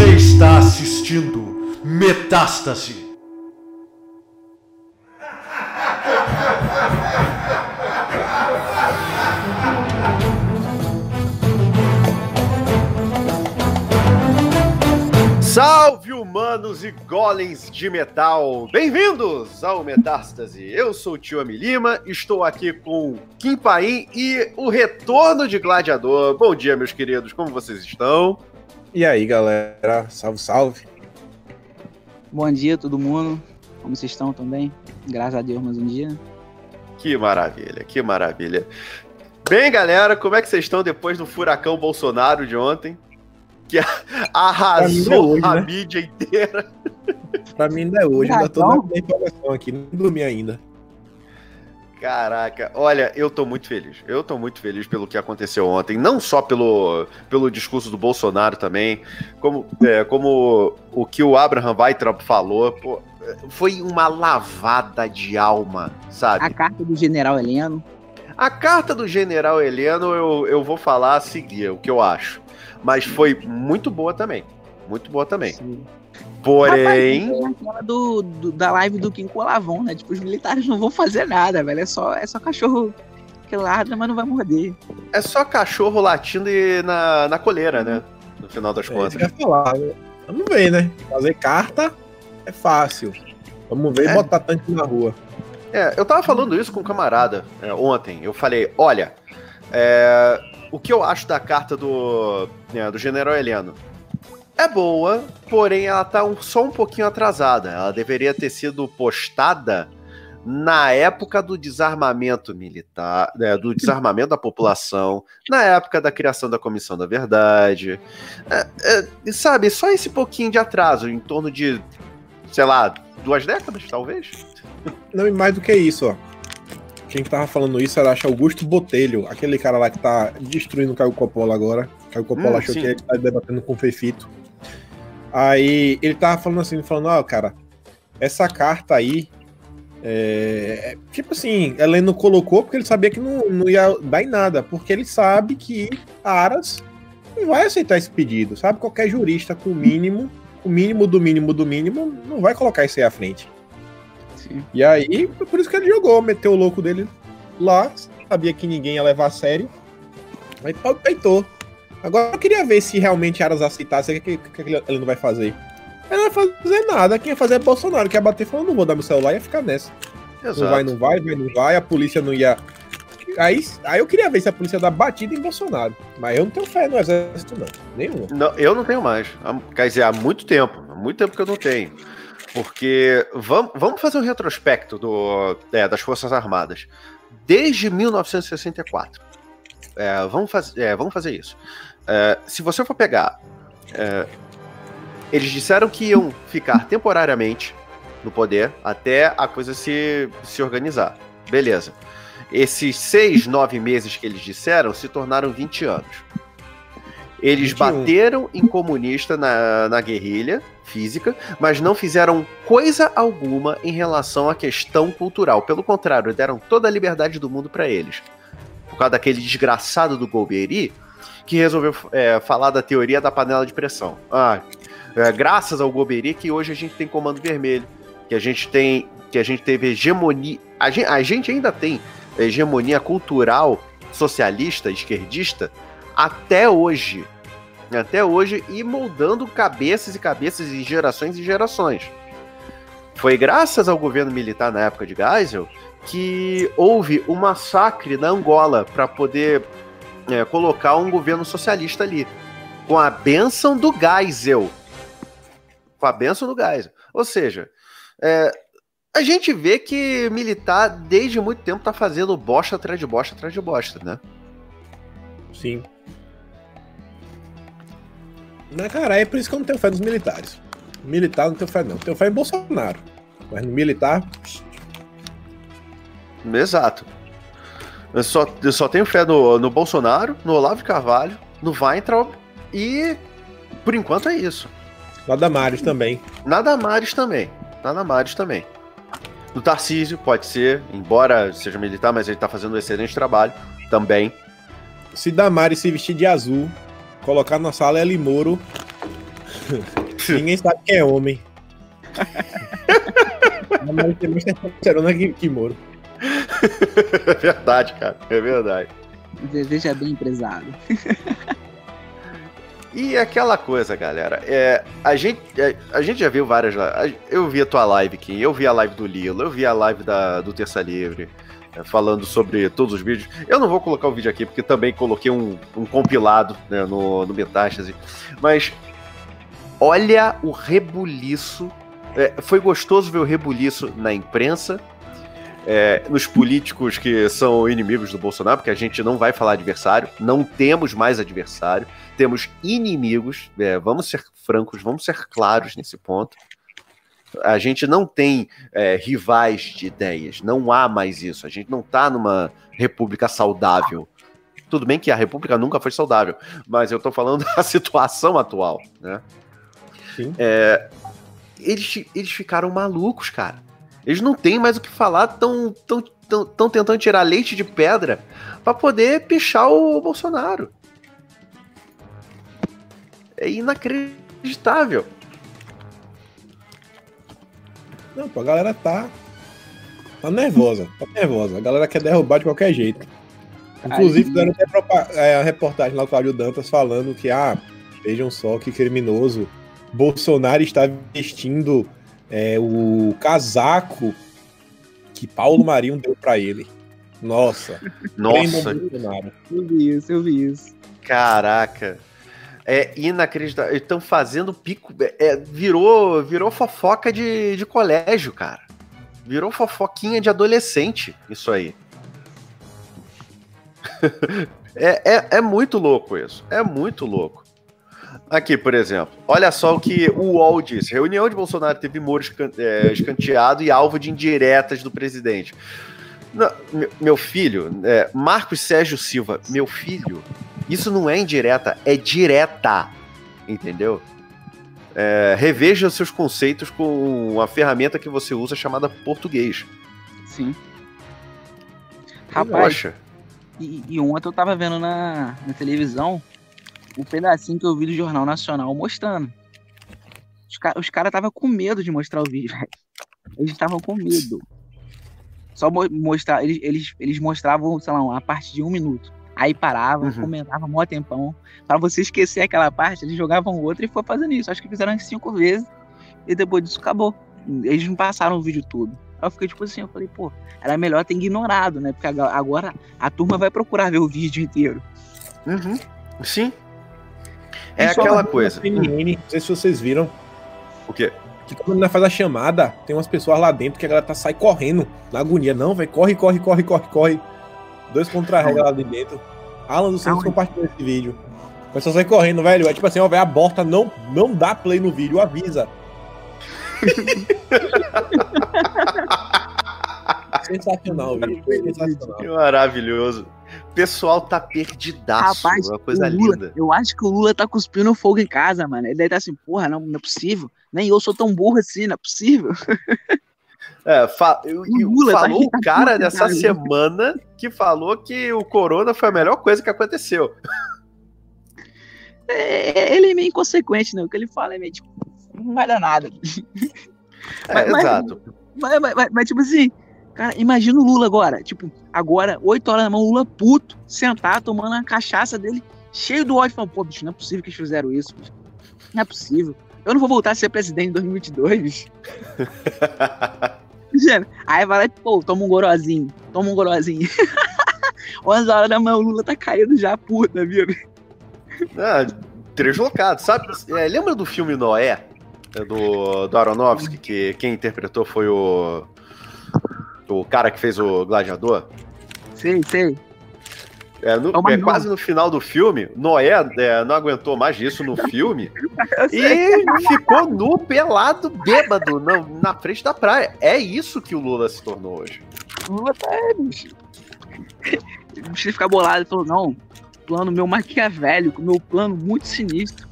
Você está assistindo Metástase. Salve humanos e golems de metal! Bem-vindos ao Metástase! Eu sou o Tio Amilima, estou aqui com Kim Paim e o retorno de Gladiador. Bom dia, meus queridos, como vocês estão? E aí, galera? Salve, salve! Bom dia, todo mundo. Como vocês estão também? Graças a Deus, mais um dia. Que maravilha, que maravilha. Bem, galera, como é que vocês estão depois do furacão Bolsonaro de ontem? Que arrasou é hoje, a né? mídia inteira. Pra mim ainda é hoje, ainda tô Furacão? na empolgação aqui, não dormi ainda. Caraca, olha, eu tô muito feliz. Eu tô muito feliz pelo que aconteceu ontem. Não só pelo, pelo discurso do Bolsonaro também, como, é, como o que o Abraham Weitraub falou. Pô, foi uma lavada de alma, sabe? A carta do general Heleno. A carta do general Heleno eu, eu vou falar a seguir, o que eu acho. Mas foi muito boa também. Muito boa também. Sim. Porém. Do, do- da live do Kim Colavon, né? Tipo, os militares não vão fazer nada, velho. É só, é só cachorro que ladra, mas não vai morder. É só cachorro latindo e na, na coleira, né? No final das É isso contas. que eu ia falar. né? Vamos ver, né? Fazer carta é fácil. Vamos ver É. e botar tanque na rua. É, eu tava falando isso com um camarada é, ontem. Eu falei, olha, é, o que eu acho da carta do, né, do General Heleno? É boa, porém ela tá um- só um pouquinho atrasada. Ela deveria ter sido postada na época do desarmamento militar, né, do desarmamento da população, na época da criação da Comissão da Verdade. É, é, sabe, só esse pouquinho de atraso, em torno de, sei lá, duas décadas, talvez? Não, e mais do que isso, ó. Quem tava falando isso era acho, Augusto Botelho, aquele cara lá que tá destruindo o Caio Coppola agora. Caio Coppola Hum, achou sim. que ele tá debatendo com o Feifito. Aí ele tava falando assim, falando, ó, cara, essa carta aí. É, é- tipo assim, Heleno colocou porque ele sabia que não, não ia dar em nada, porque ele sabe que Aras não vai aceitar esse pedido, sabe? Qualquer jurista com o mínimo, o mínimo do mínimo do mínimo, não vai colocar isso aí à frente. Sim. E aí, por isso que ele jogou, meteu o louco dele lá, sabia que ninguém ia levar a sério. Aí peitou. Agora eu queria ver se realmente Aras aceitasse, o que, que, que ele não vai fazer. Ele não vai fazer nada, quem ia fazer é Bolsonaro, que ia bater falando, não vou dar meu celular, ia ficar nessa. Exato. Não vai, não vai, vai, não vai, a polícia não ia. Aí, aí eu queria ver se a polícia dá batida em Bolsonaro. Mas eu não tenho fé no exército, não. Nenhuma. Não, eu não tenho mais. Quer dizer, há muito tempo. Há muito tempo que eu não tenho. Porque vamos, vamos fazer um retrospecto do, é, das Forças Armadas. Desde 1964. É, vamos, faz, é, vamos fazer isso. É, se você for pegar. é, eles disseram que iam ficar temporariamente no poder até a coisa se, se organizar. Beleza. Esses seis, nove meses que eles disseram se tornaram 20 anos. Eles 21. bateram em comunista na, na guerrilha física, mas não fizeram coisa alguma em relação à questão cultural. Pelo contrário, deram toda a liberdade do mundo para eles. Por causa daquele desgraçado do Golbery, que resolveu é, falar da teoria da panela de pressão. Ah, é, graças ao Golbery que hoje a gente tem comando vermelho, que a gente tem, que a gente teve hegemonia, a gente, a gente ainda tem hegemonia cultural socialista, esquerdista, até hoje. Até hoje, e moldando cabeças e cabeças e gerações e gerações. Foi graças ao governo militar na época de Geisel que houve um massacre na Angola para poder é, colocar um governo socialista ali. Com a benção do Geisel. Com a benção do Geisel. Ou seja, é, a gente vê que militar desde muito tempo tá fazendo bosta atrás de bosta atrás de bosta, né? Sim. Mas, cara, é por isso que eu não tenho fé nos militares. Militar não tenho fé, não. Tenho fé em Bolsonaro. Mas no militar, Exato. Eu só, eu só tenho fé no, no Bolsonaro, no Olavo Carvalho, no Weintraub e por enquanto é isso. lá da Marius também. Na Damares também. Na Damares também. No Tarcísio, pode ser, embora seja militar, mas ele tá fazendo um excelente trabalho também. Se Damares se vestir de azul, colocar na sala Eli Moro, Ninguém sabe quem é homem. Mas tem mais testosterona que, que Moro. É verdade, cara. É verdade. Veja bem, empresário. E aquela coisa, galera, é, a, gente, é, a gente já viu várias. Eu vi a tua live, Kim, eu vi a live do Lilo, eu vi a live da, do Terça Livre, é, falando sobre todos os vídeos. Eu não vou colocar o vídeo aqui, porque também coloquei um, um compilado né, no, no Metástase. Mas olha o rebuliço. É, foi gostoso ver o rebuliço na imprensa. É, nos políticos que são inimigos do Bolsonaro, porque a gente não vai falar adversário, não temos mais adversário temos inimigos, é, vamos ser francos, vamos ser claros nesse ponto. A gente não tem é, rivais de ideias, não há mais isso. A gente não está numa república saudável. Tudo bem que a república nunca foi saudável, mas eu estou falando da situação atual, né? Sim. É, eles, eles ficaram malucos, cara. Eles não têm mais o que falar, estão tão, tão, tão tentando tirar leite de pedra para poder pichar o Bolsonaro. É inacreditável. Não, pô, a galera tá. Tá nervosa, tá nervosa. A galera quer derrubar de qualquer jeito. Inclusive, fizeram até é, a reportagem lá com o Cláudio Dantas falando que, ah, vejam só que criminoso. Bolsonaro está vestindo é, o casaco que Paulo Marinho deu pra ele. Nossa, Nossa. Eu vi isso, eu vi isso. caraca. É inacreditável. Eles estão fazendo pico. é, virou, virou fofoca de, de colégio, cara. Virou fofoquinha de adolescente, isso aí. é, é, é muito louco isso. É muito louco. Aqui, por exemplo, olha só o que o UOL diz. Reunião de Bolsonaro teve Moro é, escanteado e alvo de indiretas do presidente. Não, meu, filho, é, Marcos Sérgio Silva, meu filho, isso não é indireta, é direta. Entendeu? É, reveja os seus conceitos com a ferramenta que você usa chamada português. Sim. Rapaz, Poxa. e, e ontem eu tava vendo na, na televisão o pedacinho que eu vi do Jornal Nacional mostrando. Os, ca os caras estavam com medo de mostrar o vídeo, velho. Eles estavam com medo. Só mo mostrar, eles, eles, eles mostravam, sei lá, uma parte de um minuto. Aí paravam, Uhum. comentavam mó tempão. Pra você esquecer aquela parte, eles jogavam outra e foi fazendo isso. Acho que fizeram cinco vezes. E depois disso acabou. Eles não passaram o vídeo todo. Aí eu fiquei tipo assim, eu falei, pô, era melhor ter ignorado, né? Porque agora a turma vai procurar ver o vídeo inteiro. Uhum. Sim. É Isso aquela na coisa. CNN, não sei se vocês viram, O quê? que quando ainda faz a chamada, tem umas pessoas lá dentro que a galera tá sai correndo na agonia. Não, velho, corre, corre, corre, corre, corre. Dois contra-regra lá de dentro. Alan dos Santos compartilhou esse vídeo. O pessoal sai correndo, velho. É tipo assim, ó, velho, aborta, não, não dá play no vídeo, avisa. Sensacional. Sensacional. Que maravilhoso. O pessoal tá perdidaço. Rapaz, uma coisa Lula, linda. eu acho que o Lula tá cuspindo fogo em casa, mano. Ele deve estar assim, porra, não, não é possível. Nem eu sou tão burro assim, não é possível. É, fa- e- e Lula tá falou o cara dessa cara. semana que falou que o corona foi a melhor coisa que aconteceu. É, ele é meio inconsequente, né? O que ele fala é meio tipo, não vai dar nada. É, Mas- mas- exato. Mas, mas- mas- mas, tipo assim, cara, imagina o Lula agora. Tipo, agora, 8 horas da manhã, o Lula puto, sentado, tomando a cachaça dele, cheio do ódio, falando, pô, bicho, não é possível que eles fizeram isso, bicho. Não é possível. Eu não vou voltar a ser presidente em 2022, bicho. Aí vai lá e, pô, toma um gorozinho, toma um gorozinho. 11 horas da manhã, o Lula tá caído já, puta, viu? Ah, deslocado, sabe? É, lembra do filme Noé? É Do, do Aronofsky, que quem interpretou foi o. O cara que fez o Gladiador? Sei, sei. É, no- É é quase no final do filme, Noé é, não aguentou mais disso no filme e ficou nu, pelado, bêbado na, na frente da praia. É isso que o Lula se tornou hoje. O Lula tá, é, bicho. O bicho ficar bolado e falou, não, plano meu maquiavélico, meu plano muito sinistro.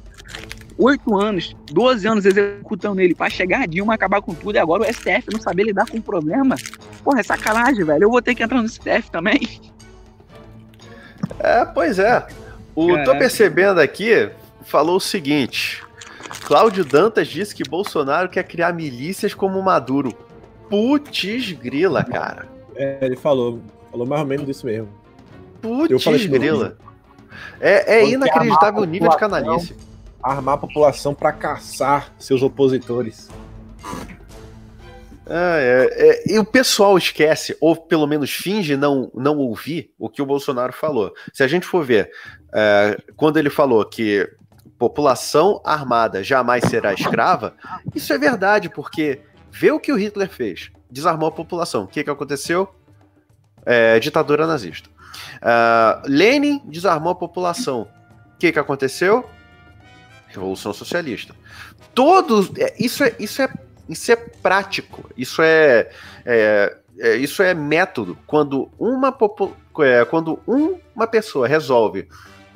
Oito anos, 12 anos executando ele pra chegar a Dilma, acabar com tudo, e agora o STF não saber lidar com o problema. Porra, é sacanagem, velho. Eu vou ter que entrar no STF também. É, pois é. O, tô Caraca. percebendo aqui, falou o seguinte. Cláudio Dantas disse que Bolsonaro quer criar milícias como Maduro. Putz grila, cara. É, ele falou. Falou mais ou menos disso mesmo. Putz grila. É, é inacreditável o nível de canalice. Armar a população pra caçar seus opositores. Ah, é, é, e o pessoal esquece, ou pelo menos finge não, não ouvir o que o Bolsonaro falou. Se a gente for ver, é, quando ele falou que população armada jamais será escrava, isso é verdade, porque vê o que o Hitler fez. Desarmou a população. O que, que aconteceu? É, ditadura nazista. Ah, Lenin desarmou a população. O que, que aconteceu? Revolução Socialista. Todos. é, isso, é, isso, é, isso é prático. Isso é, é- é- isso é método. Quando uma, popu- é, quando um- uma pessoa resolve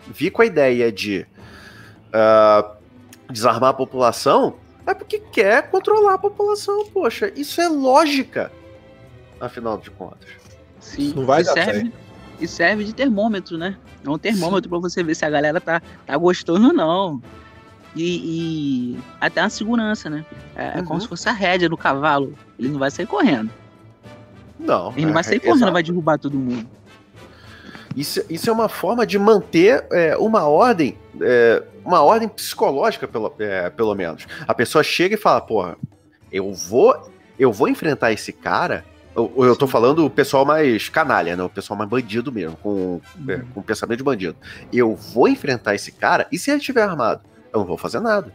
vir com a ideia de ah, desarmar a população, é porque quer controlar a população. Poxa, isso é lógica. Afinal de contas. Sim, Isso não vai e dar serve, E serve de termômetro, né? É um termômetro pra você ver se a galera tá, tá gostando ou não. E, e até uma segurança, né? É, é Uhum. como se fosse a rédea do cavalo. Ele não vai sair correndo. Não. Ele não vai é, sair correndo, exato. vai derrubar todo mundo. Isso, isso é uma forma de manter é, uma ordem, é, uma ordem psicológica, pelo, pelo menos. A pessoa chega e fala, porra, eu vou, eu vou enfrentar esse cara. Eu, eu tô falando o pessoal mais canalha, né? O pessoal mais bandido mesmo, com, é, com pensamento de bandido. Eu vou enfrentar esse cara, e se ele estiver armado? Eu não vou fazer nada.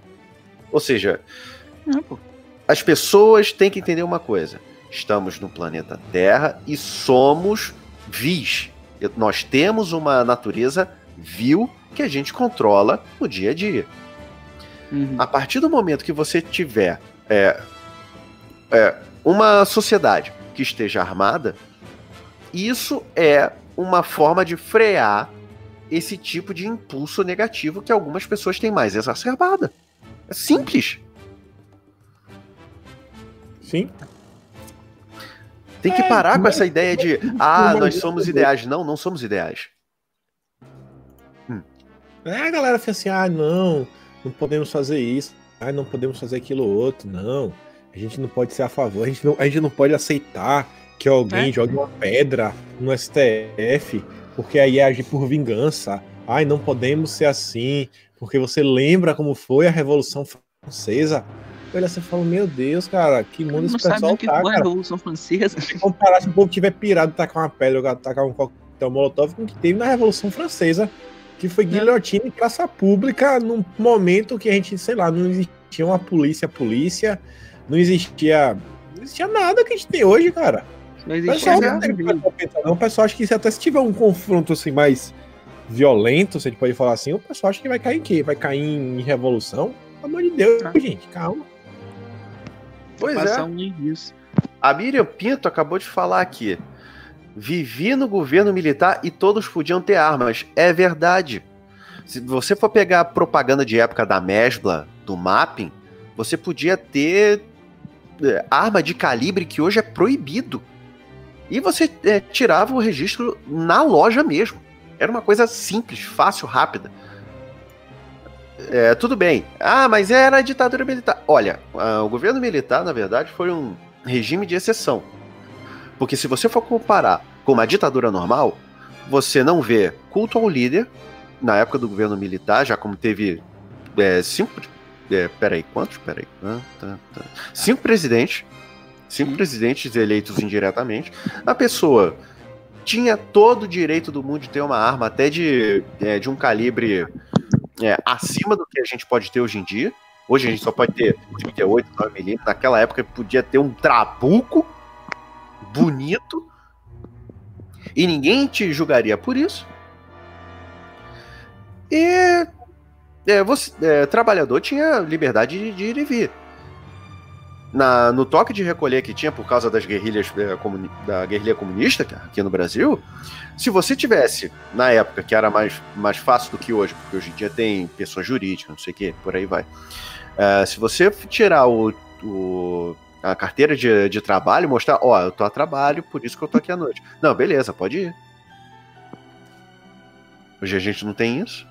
Ou seja, Não, as pessoas têm que entender uma coisa. Estamos no planeta Terra e somos vis. Nós temos uma natureza vil que a gente controla no dia a dia. Uhum. A partir do momento que você tiver é, é, uma sociedade que esteja armada, isso é uma forma de frear esse tipo de impulso negativo que algumas pessoas têm mais exacerbada. É simples. Sim. Tem que parar com essa ideia de ah, nós somos ideais. Não, não somos ideais. É, a galera fica assim, ah, não, não podemos fazer isso, ah, não podemos fazer aquilo outro, não. A gente não pode ser a favor, a gente não, a gente não pode aceitar que alguém É. jogue uma pedra no STF, porque aí é agir por vingança. Ai, não podemos ser assim, porque você lembra como foi a Revolução Francesa. Olha, você fala, meu Deus, cara, que mundo esse pessoal tá, cara. Revolução Francesa. Se comparar se o povo tiver pirado, tacar uma pedra, ou tacar um coquetel molotov, com o que teve na Revolução Francesa, que foi guilhotina em praça pública, num momento que a gente, sei lá, não existia uma polícia, polícia, não existia. Não existia nada que a gente tem hoje, cara. Não O existe pessoal nada. não não. O pessoal acha que se até se tiver um confronto assim mais violento, se a gente pode falar assim, o pessoal acha que vai cair em quê? Vai cair em revolução? Pelo amor de Deus, Ah. gente, calma. Pois é. um. A Miriam Pinto acabou de falar aqui. Vivi no governo militar e todos podiam ter armas. É verdade. Se você for pegar a propaganda de época da Mesbla, do Mapping, você podia ter é, arma de calibre que hoje é proibido. E você é, tirava o registro na loja mesmo. Era uma coisa simples, fácil, rápida. É, tudo bem. Ah, mas era a ditadura militar. Olha, o governo militar, na verdade, foi um regime de exceção. Porque se você for comparar com uma ditadura normal, você não vê culto ao líder, na época do governo militar, já como teve é, cinco. É, peraí, quantos? Peraí. Ah, tá, tá. Cinco presidentes. Cinco Sim. presidentes eleitos indiretamente. A pessoa tinha todo o direito do mundo de ter uma arma, até de, é, de um calibre é, acima do que a gente pode ter hoje em dia. Hoje a gente só pode ter 38, 9mm. Naquela época podia ter um trabuco bonito e ninguém te julgaria por isso. E é, você, é, trabalhador tinha liberdade de, de ir e vir. Na, no toque de recolher que tinha por causa das guerrilhas é, comuni- da guerrilha comunista que- aqui no Brasil, se você tivesse, na época, que era mais, mais fácil do que hoje, porque hoje em dia tem pessoa jurídica, não sei o que, por aí vai. É, se você tirar o, o- a carteira de, de trabalho e mostrar, ó, eu tô a trabalho, por isso que eu tô aqui à noite. Não, beleza, pode ir. Hoje a gente não tem isso.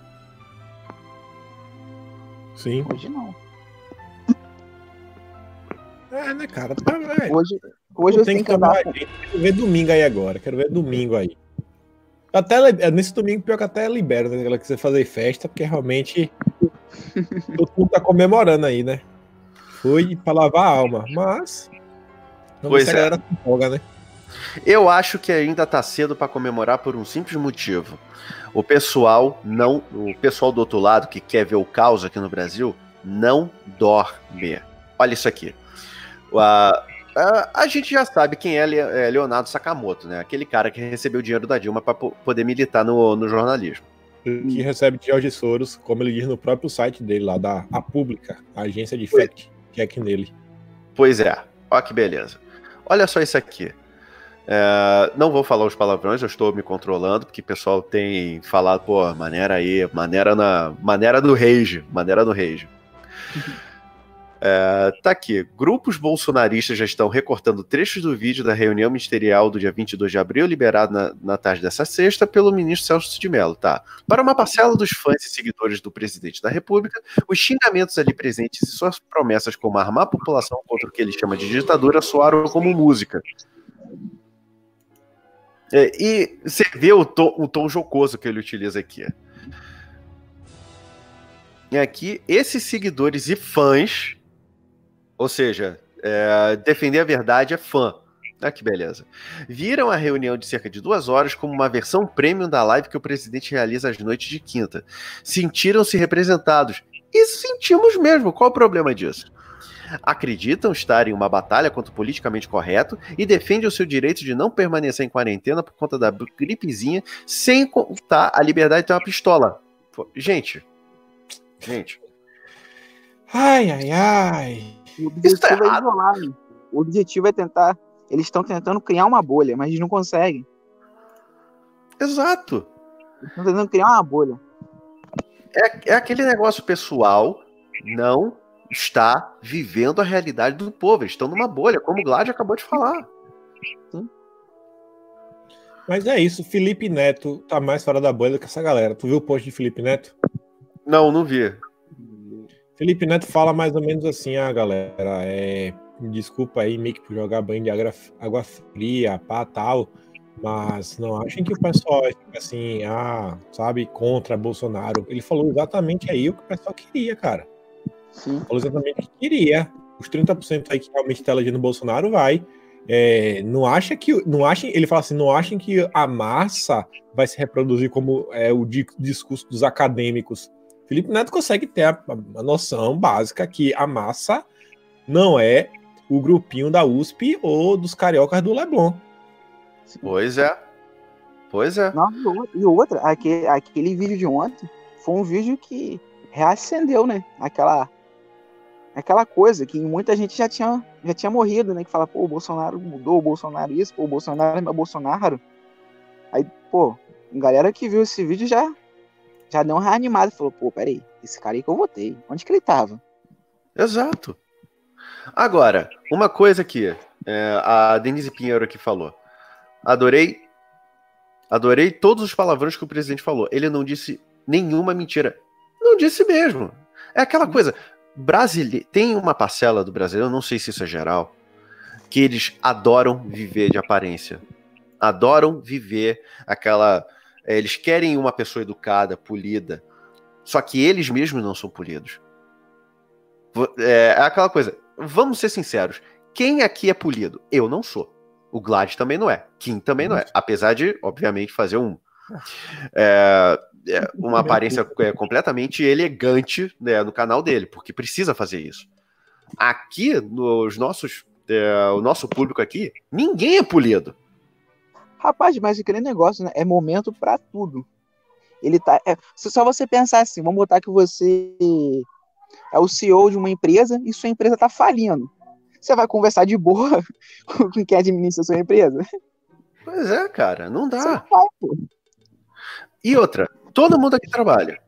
Sim. Hoje não. É, né, cara? Tá, é. Hoje, hoje Não eu tenho que andar. Quero ver domingo aí agora. Quero ver domingo aí. Até é, nesse domingo, pior que até libera, né? Ela quiser fazer festa, porque realmente todo mundo tá comemorando aí, né? Foi pra lavar a alma, mas. Vamos Pois é. a galera se empolga, né? Eu acho que ainda tá cedo para comemorar por um simples motivo. O pessoal não, o pessoal do outro lado que quer ver o caos aqui no Brasil não dorme. Olha isso aqui. A, a, a gente já sabe quem é é Leonardo Sakamoto, né? Aquele cara que recebeu dinheiro da Dilma para poder militar no, no jornalismo. Que recebe de Jorge Soros, como ele diz no próprio site dele lá, da A Pública, a agência de fact check nele. Pois é, ó que beleza. Olha só isso aqui. É, não vou falar os palavrões, eu estou me controlando, porque o pessoal tem falado, pô, maneira aí, maneira na. Maneira do rage, maneira do rage. É, tá aqui. Grupos bolsonaristas já estão recortando trechos do vídeo da reunião ministerial do dia 22 de abril, liberado na, na tarde dessa sexta pelo ministro Celso de Mello, tá? Para uma parcela dos fãs e seguidores do presidente da República, os xingamentos ali presentes e suas promessas como armar a população contra o que ele chama de ditadura soaram como música. É, e você vê o tom, o tom jocoso que ele utiliza aqui. E aqui, esses seguidores e fãs, ou seja, é, defender a verdade é fã. Ah, que beleza. Viram a reunião de cerca de duas horas como uma versão premium da live que o presidente realiza às noites de quinta. Sentiram-se representados. E sentimos mesmo. Qual o problema disso? Acreditam estar em uma batalha contra o politicamente correto e defendem o seu direito de não permanecer em quarentena por conta da gripezinha, sem contar a liberdade de ter uma pistola. Gente, gente, Ai, ai, ai. O Isso tá objetivo é isolar. né? O objetivo é tentar. Eles estão tentando criar uma bolha, mas eles não conseguem. exato. Eles estão tentando criar uma bolha. É, é aquele negócio pessoal não está vivendo a realidade do povo. Eles estão numa bolha, como o Glad acabou de falar. Mas é isso, Felipe Neto tá mais fora da bolha do que essa galera. Tu viu o post de Felipe Neto? Não, não vi. Felipe Neto fala mais ou menos assim, ah, galera, é, desculpa aí, meio que por jogar banho de água, água fria, pá, tal, mas não achem que o pessoal é tipo assim, ah, sabe, contra Bolsonaro. Ele falou exatamente aí o que o pessoal queria, cara. Sim. Falou exatamente o que queria. Os 30% aí que realmente tá elegendo Bolsonaro vai. É, não acha que. Não achem, ele fala assim, não achem que a massa vai se reproduzir como é o di- discurso dos acadêmicos. Felipe Neto consegue ter a, a noção básica que a massa não é o grupinho da USP ou dos cariocas do Leblon. Pois é. Pois é. Não, e outra- aquele, aquele vídeo de ontem foi um vídeo que reacendeu, né? Aquela, aquela coisa que muita gente já tinha, já tinha morrido, né? Que fala, pô, o Bolsonaro mudou, o Bolsonaro isso, pô, o Bolsonaro é meu Bolsonaro. Aí, pô, a galera que viu esse vídeo já, já deu uma reanimada. Falou, pô, peraí, esse cara aí que eu votei, onde que ele tava? Exato. Agora, uma coisa aqui, é, a Denise Pinheiro aqui falou. Adorei. Adorei todos os palavrões que o presidente falou. Ele não disse nenhuma mentira. Não disse mesmo. É aquela coisa. Brasile... Tem uma parcela do brasileiro, não sei se isso é geral, que eles adoram viver de aparência. Adoram viver aquela. É, Eles querem uma pessoa educada, polida. Só que eles mesmos não são polidos. É, é aquela coisa. Vamos ser sinceros. Quem aqui é polido? Eu não sou. O Glad também não é. Kim também não é. Apesar de, obviamente, fazer um. é, é, uma aparência completamente elegante né, no canal dele, porque precisa fazer isso. Aqui, nos nossos. é, o nosso público aqui, ninguém é polido. Rapaz, mas aquele negócio, né? É momento pra tudo. Ele tá. É, se só você pensar assim, vamos botar que você é o CEO de uma empresa e sua empresa tá falindo. Você vai conversar de boa com quem administra a sua empresa? Pois é, cara, não dá. vai, pô. E outra, todo mundo aqui trabalha.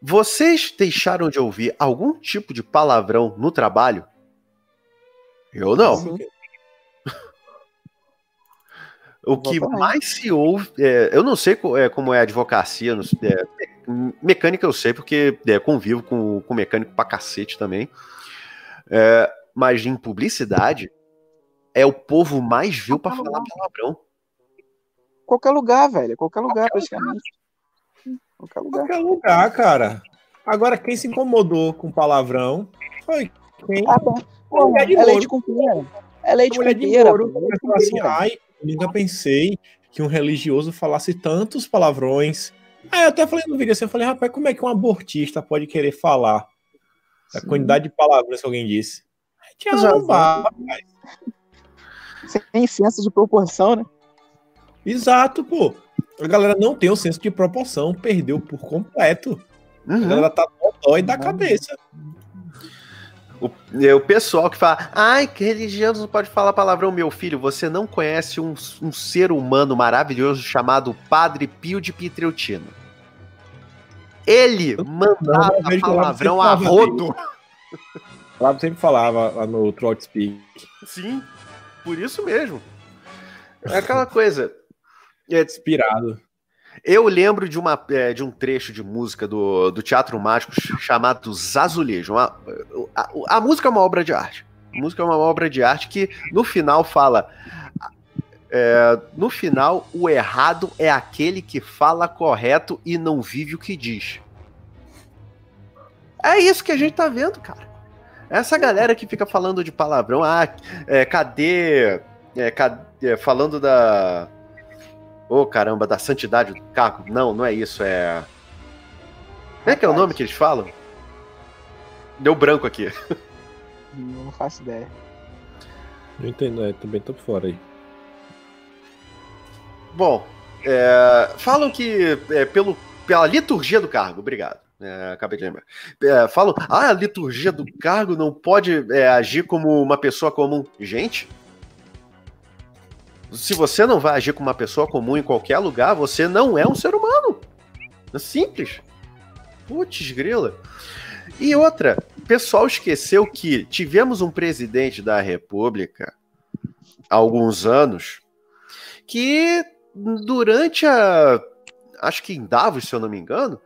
Vocês deixaram de ouvir algum tipo de palavrão no trabalho? Eu não. Sim. O que mais se ouve. é, eu não sei co- é, como é a advocacia. não sei, é, me- mecânica eu sei, porque é, convivo com, com mecânico pra cacete também. É, mas em publicidade, é o povo mais vil pra Qualquer falar lugar. palavrão. Qualquer lugar, velho. Qualquer lugar, praticamente. Qualquer lugar. Qualquer lugar, cara. Agora, quem se incomodou com palavrão foi quem? Ah, tá. Pô, de é leite com pera. É leite mulher com de Falou assim, ai, eu nunca pensei que um religioso falasse tantos palavrões. Aí eu até falei no vídeo assim, eu falei, rapaz, como é que um abortista pode querer falar a Sim. quantidade de palavras que alguém disse? Tinha Exato. lombar. Sem senso de proporção, né? Exato, pô. A galera não tem o senso de proporção, perdeu por completo. A Uhum. galera tá dói da cabeça. O, é o pessoal que fala, ai, que religioso não pode falar palavrão, meu filho. Você não conhece um, um ser humano maravilhoso chamado Padre Pio de Pietrelcino. Ele mandava eu lá palavrão a rodo. Lá sempre falava lá no Trout Speak. Sim, por isso mesmo. É aquela coisa. É, Inspirado. Eu lembro de, uma, é, de um trecho de música do, do Teatro Mágico chamado Zazulejo. Uma- a, a música é uma obra de arte. A música é uma obra de arte que no final fala. é, no final, o errado é aquele que fala correto e não vive o que diz. É isso que a gente tá vendo, cara. Essa galera que fica falando de palavrão, ah, é, cadê, é, cadê- falando da, Ô, caramba, da santidade do carro. Não, não é isso, é. Como é que é o nome que eles falam? Deu branco aqui. Não faço ideia. Não entendo, é, também tô fora aí. Bom, é, falam que é, pelo, pela liturgia do cargo, obrigado. É, acabei de lembrar. É, falam, ah, a liturgia do cargo não pode é, agir como uma pessoa comum. Gente, se você não vai agir como uma pessoa comum em qualquer lugar, você não é um ser humano. É simples. Putz, grila. E outra, o pessoal esqueceu que tivemos um presidente da República há alguns anos que durante a. Acho que em Davos, se eu não me engano,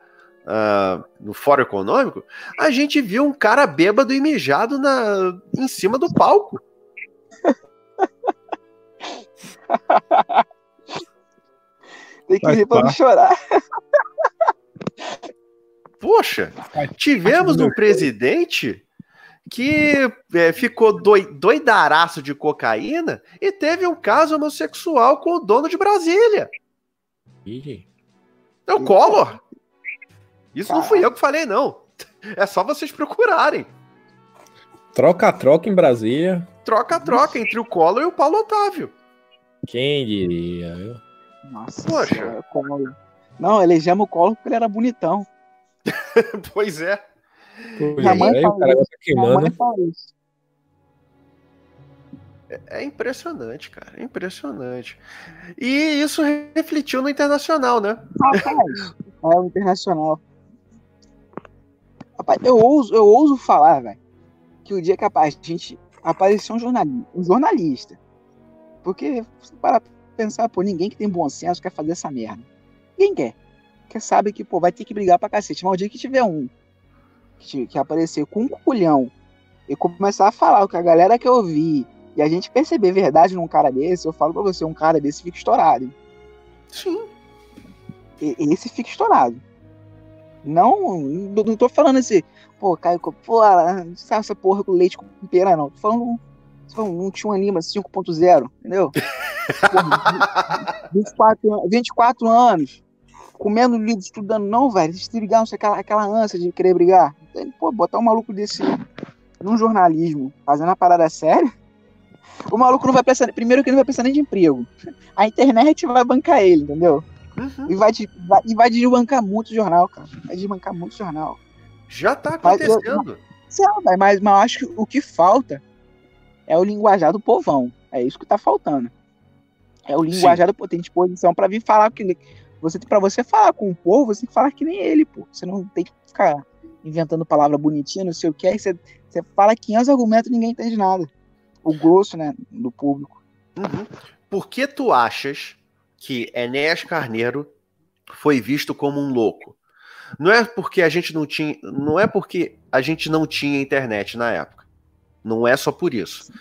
ah, no Fórum Econômico, a gente viu um cara bêbado e mijado na, em cima do palco. Tem que rir pra não chorar. Poxa, tivemos um presidente que é, ficou doi, doidaraço de cocaína e teve um caso homossexual com o dono de Brasília. Ih, É o Collor. Isso não fui eu que falei, não. É só vocês procurarem. Troca-troca em Brasília. Troca-troca entre o Collor e o Paulo Otávio. Quem diria? viu? Nossa Poxa. senhora, Collor. Não, elegemos o Collor porque ele era bonitão. Pois é. Pois Minha mãe é, o cara tá queimando. É impressionante, cara. É impressionante. E isso refletiu no internacional, né? Rapaz, é o internacional. Rapaz, eu ouso, eu ouso falar, velho, que o dia que a gente apareceu um jornalista, um jornalista. Porque, se parar pra pensar, pô, ninguém que tem bom senso quer fazer essa merda. Ninguém quer. Porque sabe que, pô, vai ter que brigar pra cacete. Mas o dia que tiver um que, que aparecer com um culhão e começar a falar o que a galera quer ouvir e a gente perceber verdade num cara desse, eu falo pra você, um cara desse fica estourado. Sim. E- esse fica estourado. Não, não tô falando esse, pô, Caio, pô, não sabe essa porra com leite com pera, não. Tô falando, tô falando um Tinha Lima 5.0, entendeu? Porra, 24, an- 24 anos, comendo livro, estudando, não, velho, não sei, aquela, aquela ânsia de querer brigar. Então, Pô, botar um maluco desse num jornalismo, fazendo uma parada séria, o maluco não vai pensar, primeiro que ele não vai pensar nem de emprego. A internet vai bancar ele, entendeu? Uhum. E vai, vai- e vai desbancar muito jornal, cara. Vai desbancar muito jornal. Já tá Mas eu- acontecendo. Lá, vai, mas, mas eu acho que o que falta é o linguajar do povão. É isso que tá faltando. É o linguajar do povo. Tem disposição pra vir falar que você para você falar com o povo, você tem que falar que nem ele, pô. Você não tem que ficar inventando palavra bonitinha, não sei o que. Aí você, você fala 500 argumentos e ninguém entende nada. O grosso, né, do público. Uhum. Por que tu achas que Enéas Carneiro foi visto como um louco? Não é porque a gente não tinha, não é porque a gente não tinha internet na época. Não é só por isso.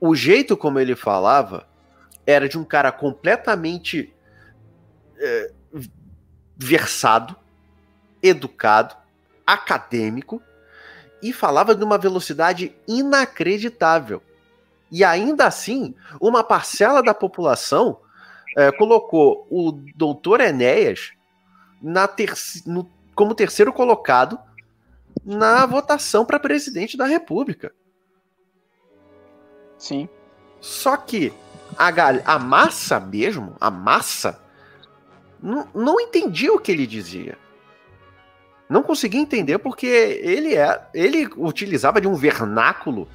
O jeito como ele falava era de um cara completamente é, versado, educado, acadêmico e falava de uma velocidade inacreditável. E ainda assim, uma parcela da população é, colocou o doutor Enéas ter no, como terceiro colocado na votação para presidente da República. Sim. Só que a, a massa mesmo, a massa, não, não entendia o que ele dizia. Não conseguia entender porque ele é, ele utilizava de um vernáculo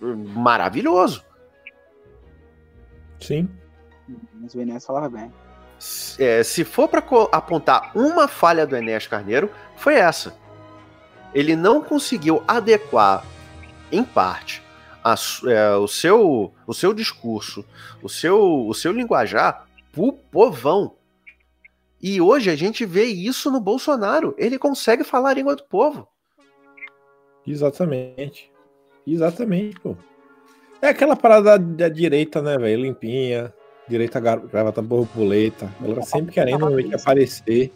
maravilhoso. Sim. Mas o Enéas falava bem. É, se for para apontar uma falha do Enéas Carneiro, foi essa. Ele não conseguiu adequar, em parte, a, é, o, seu, o seu discurso, o seu, o seu linguajar pro povão. E hoje a gente vê isso no Bolsonaro. Ele consegue falar a língua do povo. Exatamente. Exatamente, pô. É aquela parada da, da direita, né, velho? Limpinha, direita gravata borboleta. Ela sempre querendo aparecer.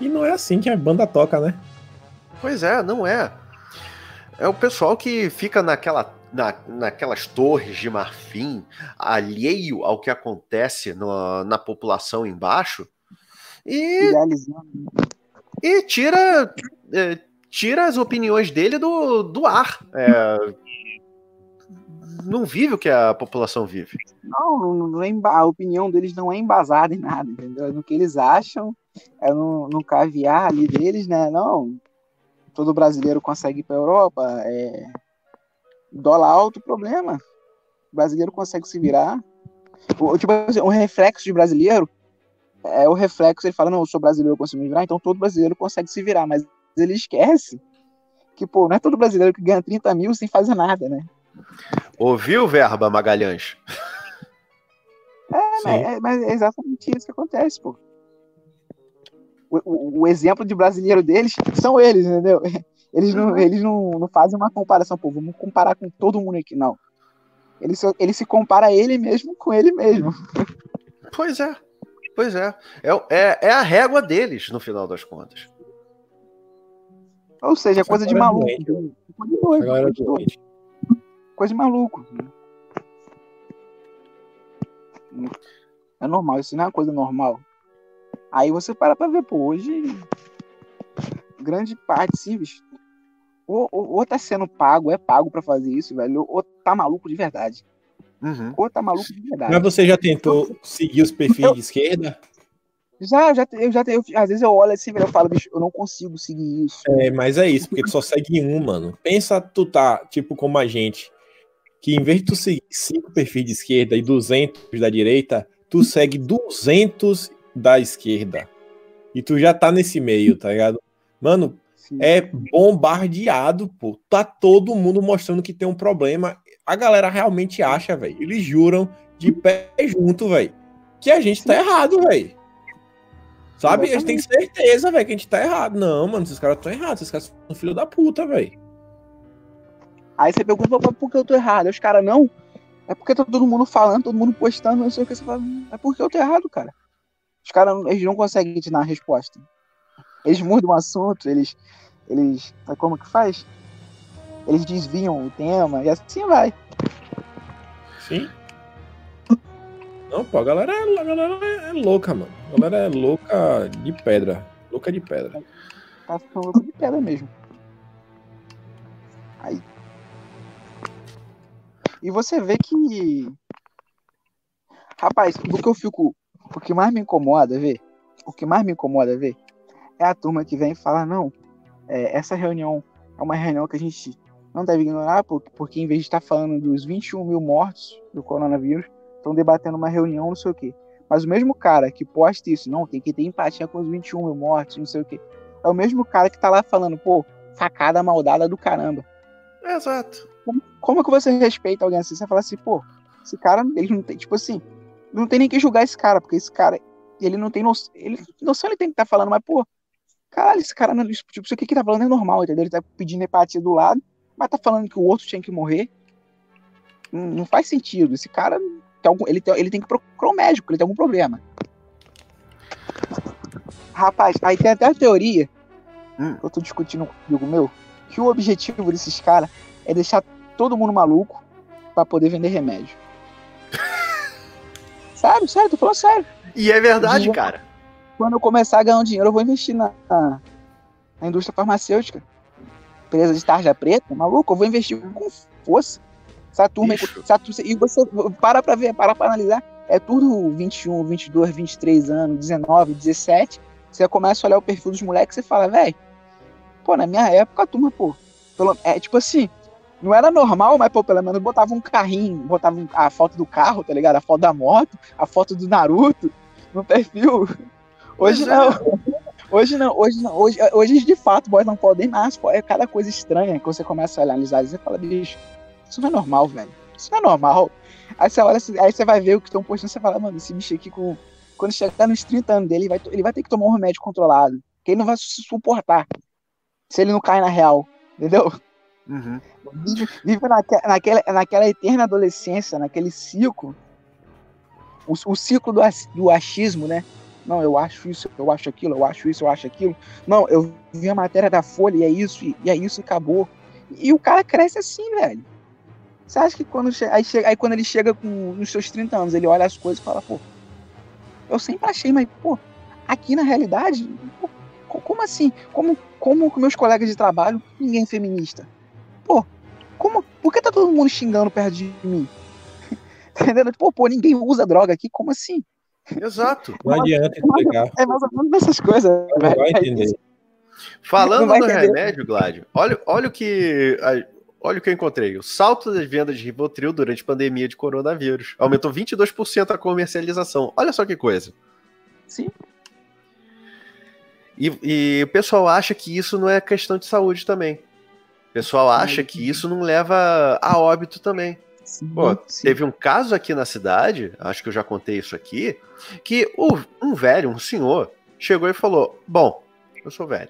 E não é assim que a banda toca, né? Pois é, não é. É o pessoal que fica naquela, na, naquelas torres de marfim, alheio ao que acontece no, na população embaixo, e, e tira, é, tira as opiniões dele do, do ar. É, não vive o que a população vive. Não, não, é, a opinião deles não é embasada em nada, entendeu? É no que eles acham, é no, no caviar ali deles, né? Não, todo brasileiro consegue ir para a Europa, é... dólar alto, problema. O brasileiro consegue se virar. O, tipo assim, o reflexo de brasileiro é o reflexo, ele fala, não, eu sou brasileiro, eu consigo me virar, então todo brasileiro consegue se virar, mas ele esquece que, pô, não é todo brasileiro que ganha 30 mil sem fazer nada, né? Ouviu, verba, Magalhães? É, mas é, mas é exatamente isso que acontece, pô. O, o, o, exemplo de brasileiro deles são eles, entendeu? Eles não, eles não, não fazem uma comparação, pô, vamos comparar com todo mundo aqui, não. Ele, só, ele se compara ele mesmo com ele mesmo. Pois é. Pois é. É, é, é a régua deles, no final das contas. Ou seja, coisa de maluco. Coisa de doido. Coisa de maluco. É normal, isso não é uma coisa normal. Aí você para pra ver, pô, hoje grande parte, sim, bicho. Ou, ou, ou tá sendo pago, é pago para fazer isso, velho, ou tá maluco de verdade. Uhum. Ou tá maluco de verdade. Mas você já tentou seguir os perfis eu, de esquerda? Já, já, eu já eu, às vezes eu olho assim, eu falo, bicho, eu não consigo seguir isso. É, mas é isso, porque tu só segue um, mano. Pensa tu tá, tipo, como a gente, que em vez de tu seguir cinco perfis de esquerda e 200 da direita, tu segue 200 da esquerda. E tu já tá nesse meio, tá ligado? Mano, Sim. é bombardeado, pô. Tá todo mundo mostrando que tem um problema a galera realmente acha, velho. Eles juram de pé junto, velho, que a gente tá errado, velho. Sabe? Eles têm certeza, velho, que a gente tá errado. Não, mano, esses caras estão errados. Esses caras são filho da puta, velho. Aí você pergunta por que eu tô errado. Aí os caras, não. É porque tá todo mundo falando, todo mundo postando, não sei o que. Você fala, é porque eu tô errado, cara. Os caras, eles não conseguem te dar uma resposta. Eles mudam o assunto, eles. Eles. Sabe como que faz? eles desviam o tema e assim vai. Sim. Não, pô, a galera, é, a galera é louca, mano. A galera é louca de pedra. Louca de pedra. Tá ficando louca de pedra mesmo. Aí. E você vê que. Rapaz, o que eu fico. O que mais me incomoda ver. O que mais me incomoda ver é a turma que vem e fala, não. É, essa reunião é uma reunião que a gente não deve ignorar, porque, porque em vez de estar falando dos 21 mil mortos do coronavírus, estão debatendo uma reunião, não sei o quê. Mas o mesmo cara que posta isso, não, tem que ter empatia com os 21 mil mortos, não sei o quê, é o mesmo cara que tá lá falando, pô, facada maldada do caramba. Exato. Como, como que você respeita alguém assim? Você fala assim, pô, esse cara, ele não tem, tipo assim, não tem nem que julgar esse cara, porque esse cara, ele não tem noção, ele, noção ele tem que estar tá falando, mas, pô, caralho, esse cara, não, tipo, isso aqui que tá falando é normal, entendeu? Ele tá pedindo empatia do lado, mas tá falando que o outro tinha que morrer. Não, não faz sentido. Esse cara tem algum, ele, tem, ele tem que procurar um médico, ele tem algum problema. Rapaz, aí tem até a teoria, Hum. eu tô discutindo com um amigo meu, que o objetivo desses caras é deixar todo mundo maluco pra poder vender remédio. Sério, sério, tô falando sério. E é verdade, cara. Quando eu começar a ganhar um dinheiro, eu vou investir na, na, na indústria farmacêutica. Empresa de tarja preta, maluco, eu vou investir com força. Essa turma, essa e você para pra ver, para pra analisar. É tudo 21, 22, 23 anos, 19, 17. Você começa a olhar o perfil dos moleques e você fala, velho, pô, na minha época a turma, pô, pelo, é tipo assim, não era normal, mas pô, pelo menos botava um carrinho, botava um- a foto do carro, tá ligado? A foto da moto, a foto do Naruto no perfil. Hoje Pois é. não. Hoje não, hoje não, hoje, hoje de fato, boys não podem mais, é cada coisa estranha que você começa a analisar e você fala, bicho, isso não é normal, velho. Isso não é normal. Aí você olha, aí você vai ver o que estão postando, você fala, mano, esse bicho aqui com. Quando chegar nos 30 anos dele, ele vai, ele vai ter que tomar um remédio controlado. Que ele não vai se suportar. Se ele não cai na real. Entendeu? Uhum. Vive, vive naque, naquela, naquela eterna adolescência, naquele ciclo. O, o ciclo do, do achismo, né? Não, eu acho isso, eu acho aquilo, eu acho isso, eu acho aquilo. Não, eu vi a matéria da Folha e é isso, e, e é isso e acabou. E o cara cresce assim, velho. Você acha que quando, aí, aí quando ele chega com nos seus 30 anos, ele olha as coisas e fala, pô, eu sempre achei, mas, pô, aqui na realidade, pô, co- como assim? Como, como com meus colegas de trabalho, ninguém é feminista? Pô, como? Por que tá todo mundo xingando perto de mim? Entendendo? Pô, pô, ninguém usa droga aqui, como assim? Exato. Não adianta explicar. É mais ou menos dessas coisas, Não velho. vai entender. Falando Não vai no entender. remédio, Glad, olha, olha o que. Olha o que eu encontrei. O salto das vendas de Rivotril durante a pandemia de coronavírus. Aumentou 22% a comercialização. Olha só que coisa. Sim. E, e o pessoal acha que isso não é questão de saúde também. O pessoal acha que isso não leva a óbito também. Sim, Pô, sim. teve um caso aqui na cidade, acho que eu já contei isso aqui, que o- um velho, um senhor, chegou e falou: Bom, eu sou velho.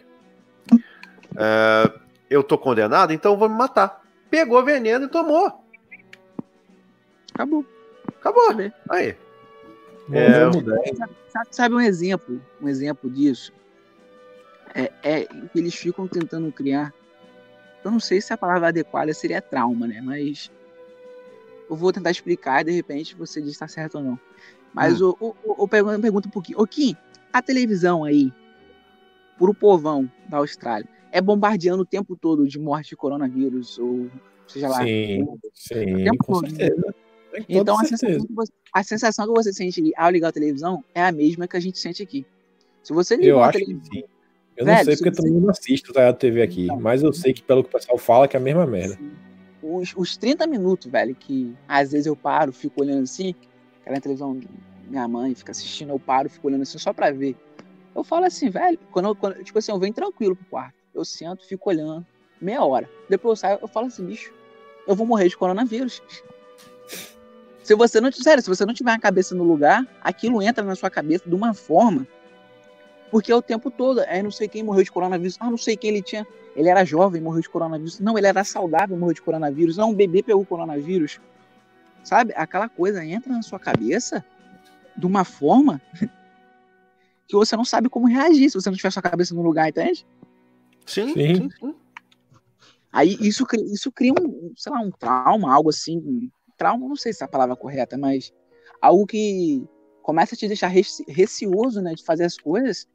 É, eu tô condenado, então vou me matar. Pegou veneno e tomou. Acabou. Acabou. Aí. É, É, Sabe, sabe um exemplo? Um exemplo disso? É, é que eles ficam tentando criar. Eu não sei se a palavra adequada seria trauma, né? Mas eu vou tentar explicar e de repente você diz se tá certo ou não. Mas o, o, o, eu pergunto, eu pergunto um pouquinho. Ô, Kim, a televisão aí, pro povão da Austrália, é bombardeando o tempo todo de morte de coronavírus, ou seja lá. Sim, sim, tempo com todo, certeza. Com toda Então a certeza. sensação, que você, a sensação que você sente ali ao ligar a televisão é a mesma que a gente sente aqui. Se você liga Eu a acho que televisão, sim. Eu não Velho, sei se porque eu também não assisto tá, a TV aqui, mas eu sei que pelo que o pessoal fala que é a mesma merda. os, os 30 minutos, velho, que às vezes eu paro, fico olhando assim, aquela televisão, minha mãe fica assistindo, eu paro, fico olhando assim só pra ver. Eu falo assim, velho, quando, eu- quando tipo assim, eu venho tranquilo pro quarto, eu sento, fico olhando, meia hora. Depois eu saio, eu falo assim, bicho, eu vou morrer de coronavírus. Se você não, sério, se você não tiver a cabeça no lugar, aquilo entra na sua cabeça de uma forma, porque é o tempo todo, é não sei quem morreu de coronavírus, ah, não sei quem ele tinha, ele era jovem, morreu de coronavírus. Não, ele era saudável, morreu de coronavírus. Não, um bebê pegou coronavírus. Sabe? Aquela coisa entra na sua cabeça de uma forma que você não sabe como reagir se você não tiver sua cabeça no lugar, entende? Sim, Sim. sim, sim. Aí isso, isso cria um, sei lá, um trauma, algo assim. Trauma, não sei se é a palavra correta, mas algo que começa a te deixar rece- receoso, né, de fazer as coisas,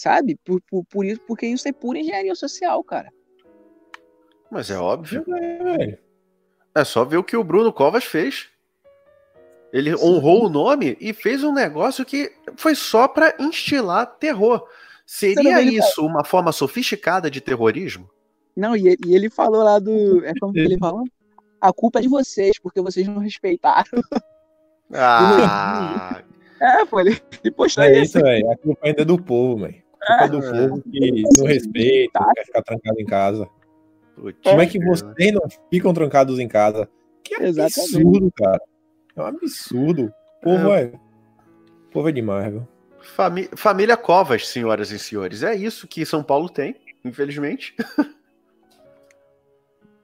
sabe? Por, por, por isso, porque isso é pura engenharia social, cara. Mas é óbvio. É, velho. É só ver o que o Bruno Covas fez. Ele Sim. honrou o nome e fez um negócio que foi só pra instilar terror. Seria isso uma forma sofisticada de terrorismo? Não, e ele, e ele falou lá do. É como que ele falou? A culpa é de vocês, porque vocês não respeitaram. Ah, É, pô, ele, ele postou É isso. isso, velho. A culpa ainda é do povo, velho. Culpa é do É. povo que não respeita, quer ficar trancado em casa. putz, Como é que vocês não ficam trancados em casa? Que Exatamente. absurdo, cara. É um absurdo. O povo é. O povo é demais, viu? Fami- Família Covas, senhoras e senhores. É isso que São Paulo tem, infelizmente.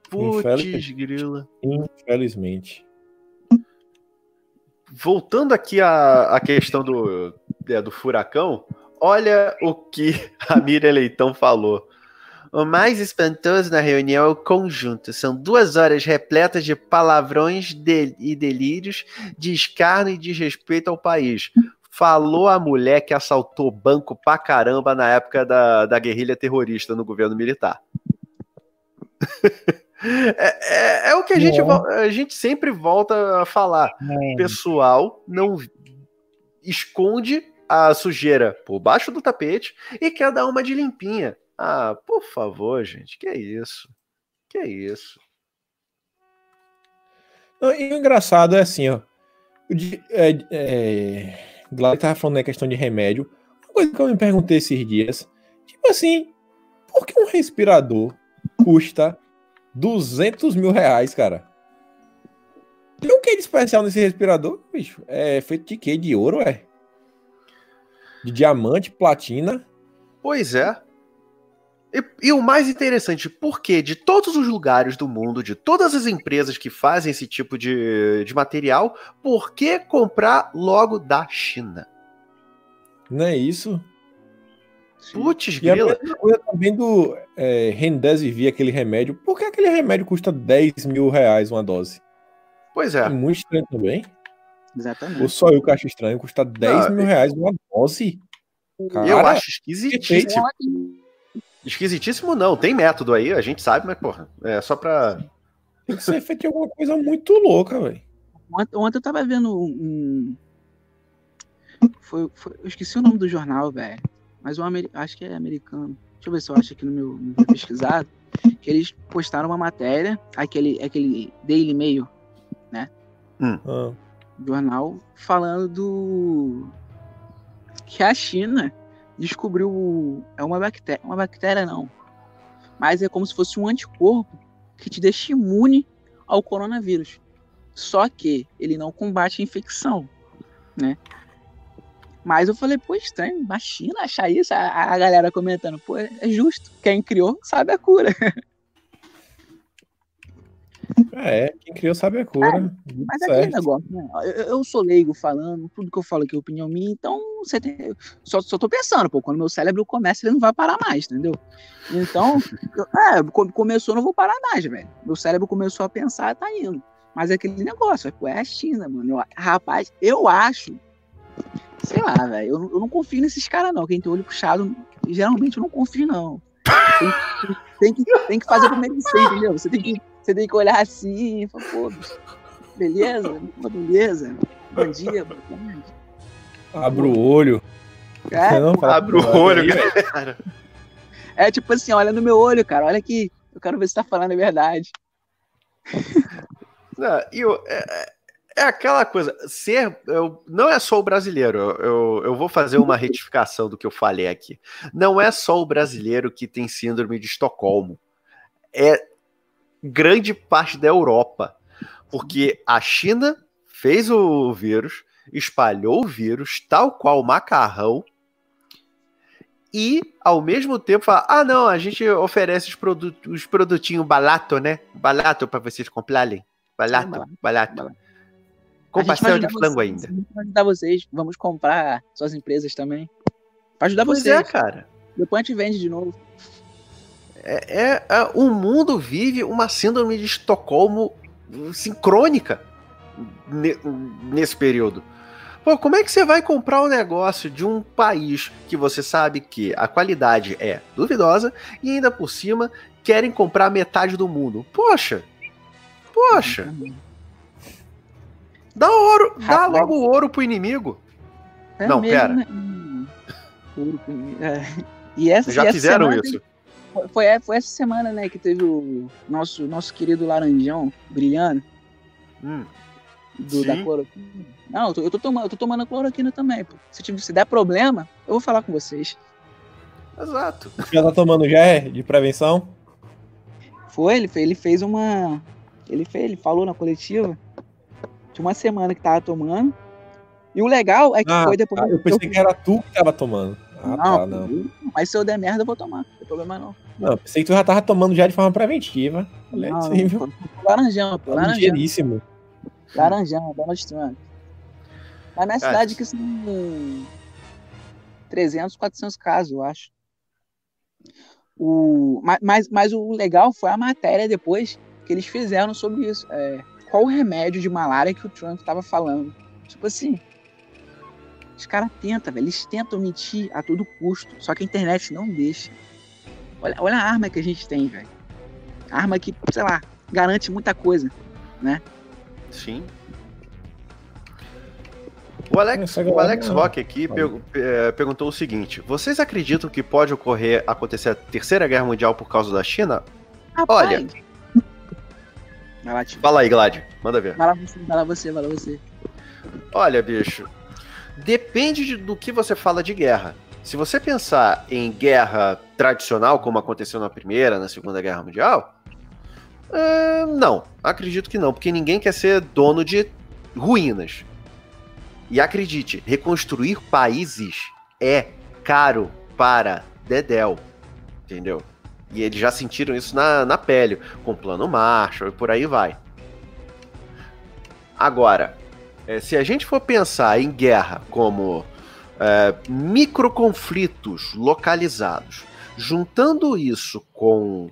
Putz, Infelizmente. grila. Infelizmente. Voltando aqui à, à questão do, é, do furacão, olha o que a Miriam Leitão falou. O mais espantoso na reunião é o conjunto. São duas horas repletas de palavrões de- e delírios, de escárnio e desrespeito ao país. Falou a mulher que assaltou banco pra caramba na época da, da guerrilha terrorista no governo militar. é, é- é o que a gente, É. a gente sempre volta a falar É. pessoal não esconde a sujeira por baixo do tapete e quer dar uma de limpinha. Ah, por favor, gente, que é isso? Que é isso? E o engraçado é assim, ó. É, é, Gladys tava falando da questão de remédio. Uma coisa que eu me perguntei esses dias. Tipo assim, por que um respirador custa 200 mil reais, cara? Tem o que de especial nesse respirador, bicho? É feito de quê? De ouro, é? De diamante, platina? Pois é. E, e o mais interessante, porque de todos os lugares do mundo, de todas as empresas que fazem esse tipo de, de material, por que comprar logo da China? Não é isso? Putz, E a grila. coisa também do é, Remdesivir, aquele remédio. Por que aquele remédio custa 10 mil reais uma dose? Pois É é. muito estranho também. Exatamente. Ou só eu que acho estranho, custa 10 Não, mil reais uma dose. Cara, Eu acho esquisitíssimo. Esquisitíssimo não, tem método aí, a gente sabe, mas porra, é só pra. tem que ser feito alguma coisa muito louca, velho. ontem, eu tava vendo um. Foi, foi- eu esqueci o nome do jornal, velho. Mas um ameri- acho que é americano. Deixa eu ver se eu acho aqui no meu, no meu pesquisado. Que eles postaram uma matéria, aquele, aquele Daily Mail, Ah, jornal, falando do. Que a China descobriu. É uma bactéria. Uma bactéria não. Mas é como se fosse um anticorpo que te deixa imune ao coronavírus. Só que ele não combate a infecção, né? Mas eu falei, pô, estranho, a China achar isso, a, a galera comentando, pô, é justo. Quem criou sabe a cura. é, quem criou sabe a cura. Mas é aquele negócio, né? Eu, eu sou leigo falando, tudo que eu falo aqui é opinião minha, então Só, só tô pensando, pô, quando meu cérebro começa, ele não vai parar mais, entendeu? Então, é, co- começou, não vou parar mais, velho. Meu cérebro começou a pensar, tá indo. Mas é aquele negócio, pô, é a China, mano. Eu- rapaz, eu acho. Sei lá, velho. Eu, eu não confio nesses caras, não. Quem tem olho puxado, geralmente eu não confio, não. Tem, tem que, tem que fazer como ele ser, entendeu? Você tem que, você tem que olhar assim e falar, pô, beleza? Beleza? Bom dia, boa tarde. Abre o olho. É, Você não fala- Abre o olho, cara. é tipo assim, olha no meu olho, cara. Olha aqui. Eu quero ver se tá falando a verdade. Não, e o- é, é- é aquela coisa, ser. eu- não é só o brasileiro. Eu, eu, eu vou fazer uma retificação do que eu falei aqui. Não é só o brasileiro que tem síndrome de Estocolmo. É grande parte da Europa. Porque a China fez o vírus, espalhou o vírus, tal qual o macarrão, e ao mesmo tempo fala: ah, não, a gente oferece os, produ os produtinhos barato, né? Barato para vocês comprarem. Barato, barato, barato. barato. Com pastel de flango vocês, ainda. Vai ajudar vocês. Vamos comprar suas empresas também. Pra ajudar Pois vocês. é, cara. Depois a gente vende de novo. É, é- é- o mundo vive uma síndrome de Estocolmo sincrônica ne- nesse período. Pô, como é que você vai comprar um negócio de um país que você sabe que a qualidade é duvidosa e ainda por cima querem comprar metade do mundo? Poxa, poxa, dá ouro, dá logo o ouro pro inimigo. É Não, mesmo, pera. né? Hum. Ouro com- é. E essa, Já e essa fizeram semana- isso. Foi, foi, foi essa semana, né, que teve o nosso, nosso querido Laranjão brilhando Hum, do, da cloroquina. Não, eu tô, eu tô tomando, eu tô tomando a cloroquina também, pô. Se, tiver- se der problema, eu vou falar com vocês. exato. Já tá tomando já é de prevenção? Foi, ele, ele fez uma. Ele fez, ele falou na coletiva. De uma semana que tava tomando. E o legal é que Ah, foi depois. tá, eu pensei que era tu que tava tomando. Ah, não, tá, não. mas se eu der merda, eu vou tomar. Não tem problema não. Não, pensei que tu já tava tomando já de forma preventiva. Olha Não, isso aí, viu? pô, Laranjão, pô, laranjão. Laranjão, Donald Trump. Na minha Cara, cidade que são 300, 400 casos, eu acho. O, ma- mas, mas o legal foi a matéria depois que eles fizeram sobre isso. É, qual o remédio de malária que o Trump tava falando? Tipo assim, os caras tentam, velho. Eles tentam mentir a todo custo. Só que a internet não deixa. Olha, olha a arma que a gente tem, velho. Arma que, sei lá, garante muita coisa. Sim. O Alex, o Alex Rock aqui eh, perguntou o seguinte: Vocês acreditam que pode ocorrer acontecer a terceira guerra mundial por causa da China? Olha. Lá, tio. Fala aí, Glad. Manda ver. Lá você, lá você, lá você. Olha, bicho. Depende de- do que você fala de guerra. Se você pensar em guerra tradicional, como aconteceu na Primeira, na Segunda Guerra Mundial, é, não. Acredito que não, porque ninguém quer ser dono de ruínas. E acredite, reconstruir países é caro para Dedel. Entendeu? E eles já sentiram isso na, na pele, com o plano Marshall e por aí vai. Agora, é, se a gente for pensar em guerra como é, microconflitos localizados, juntando isso com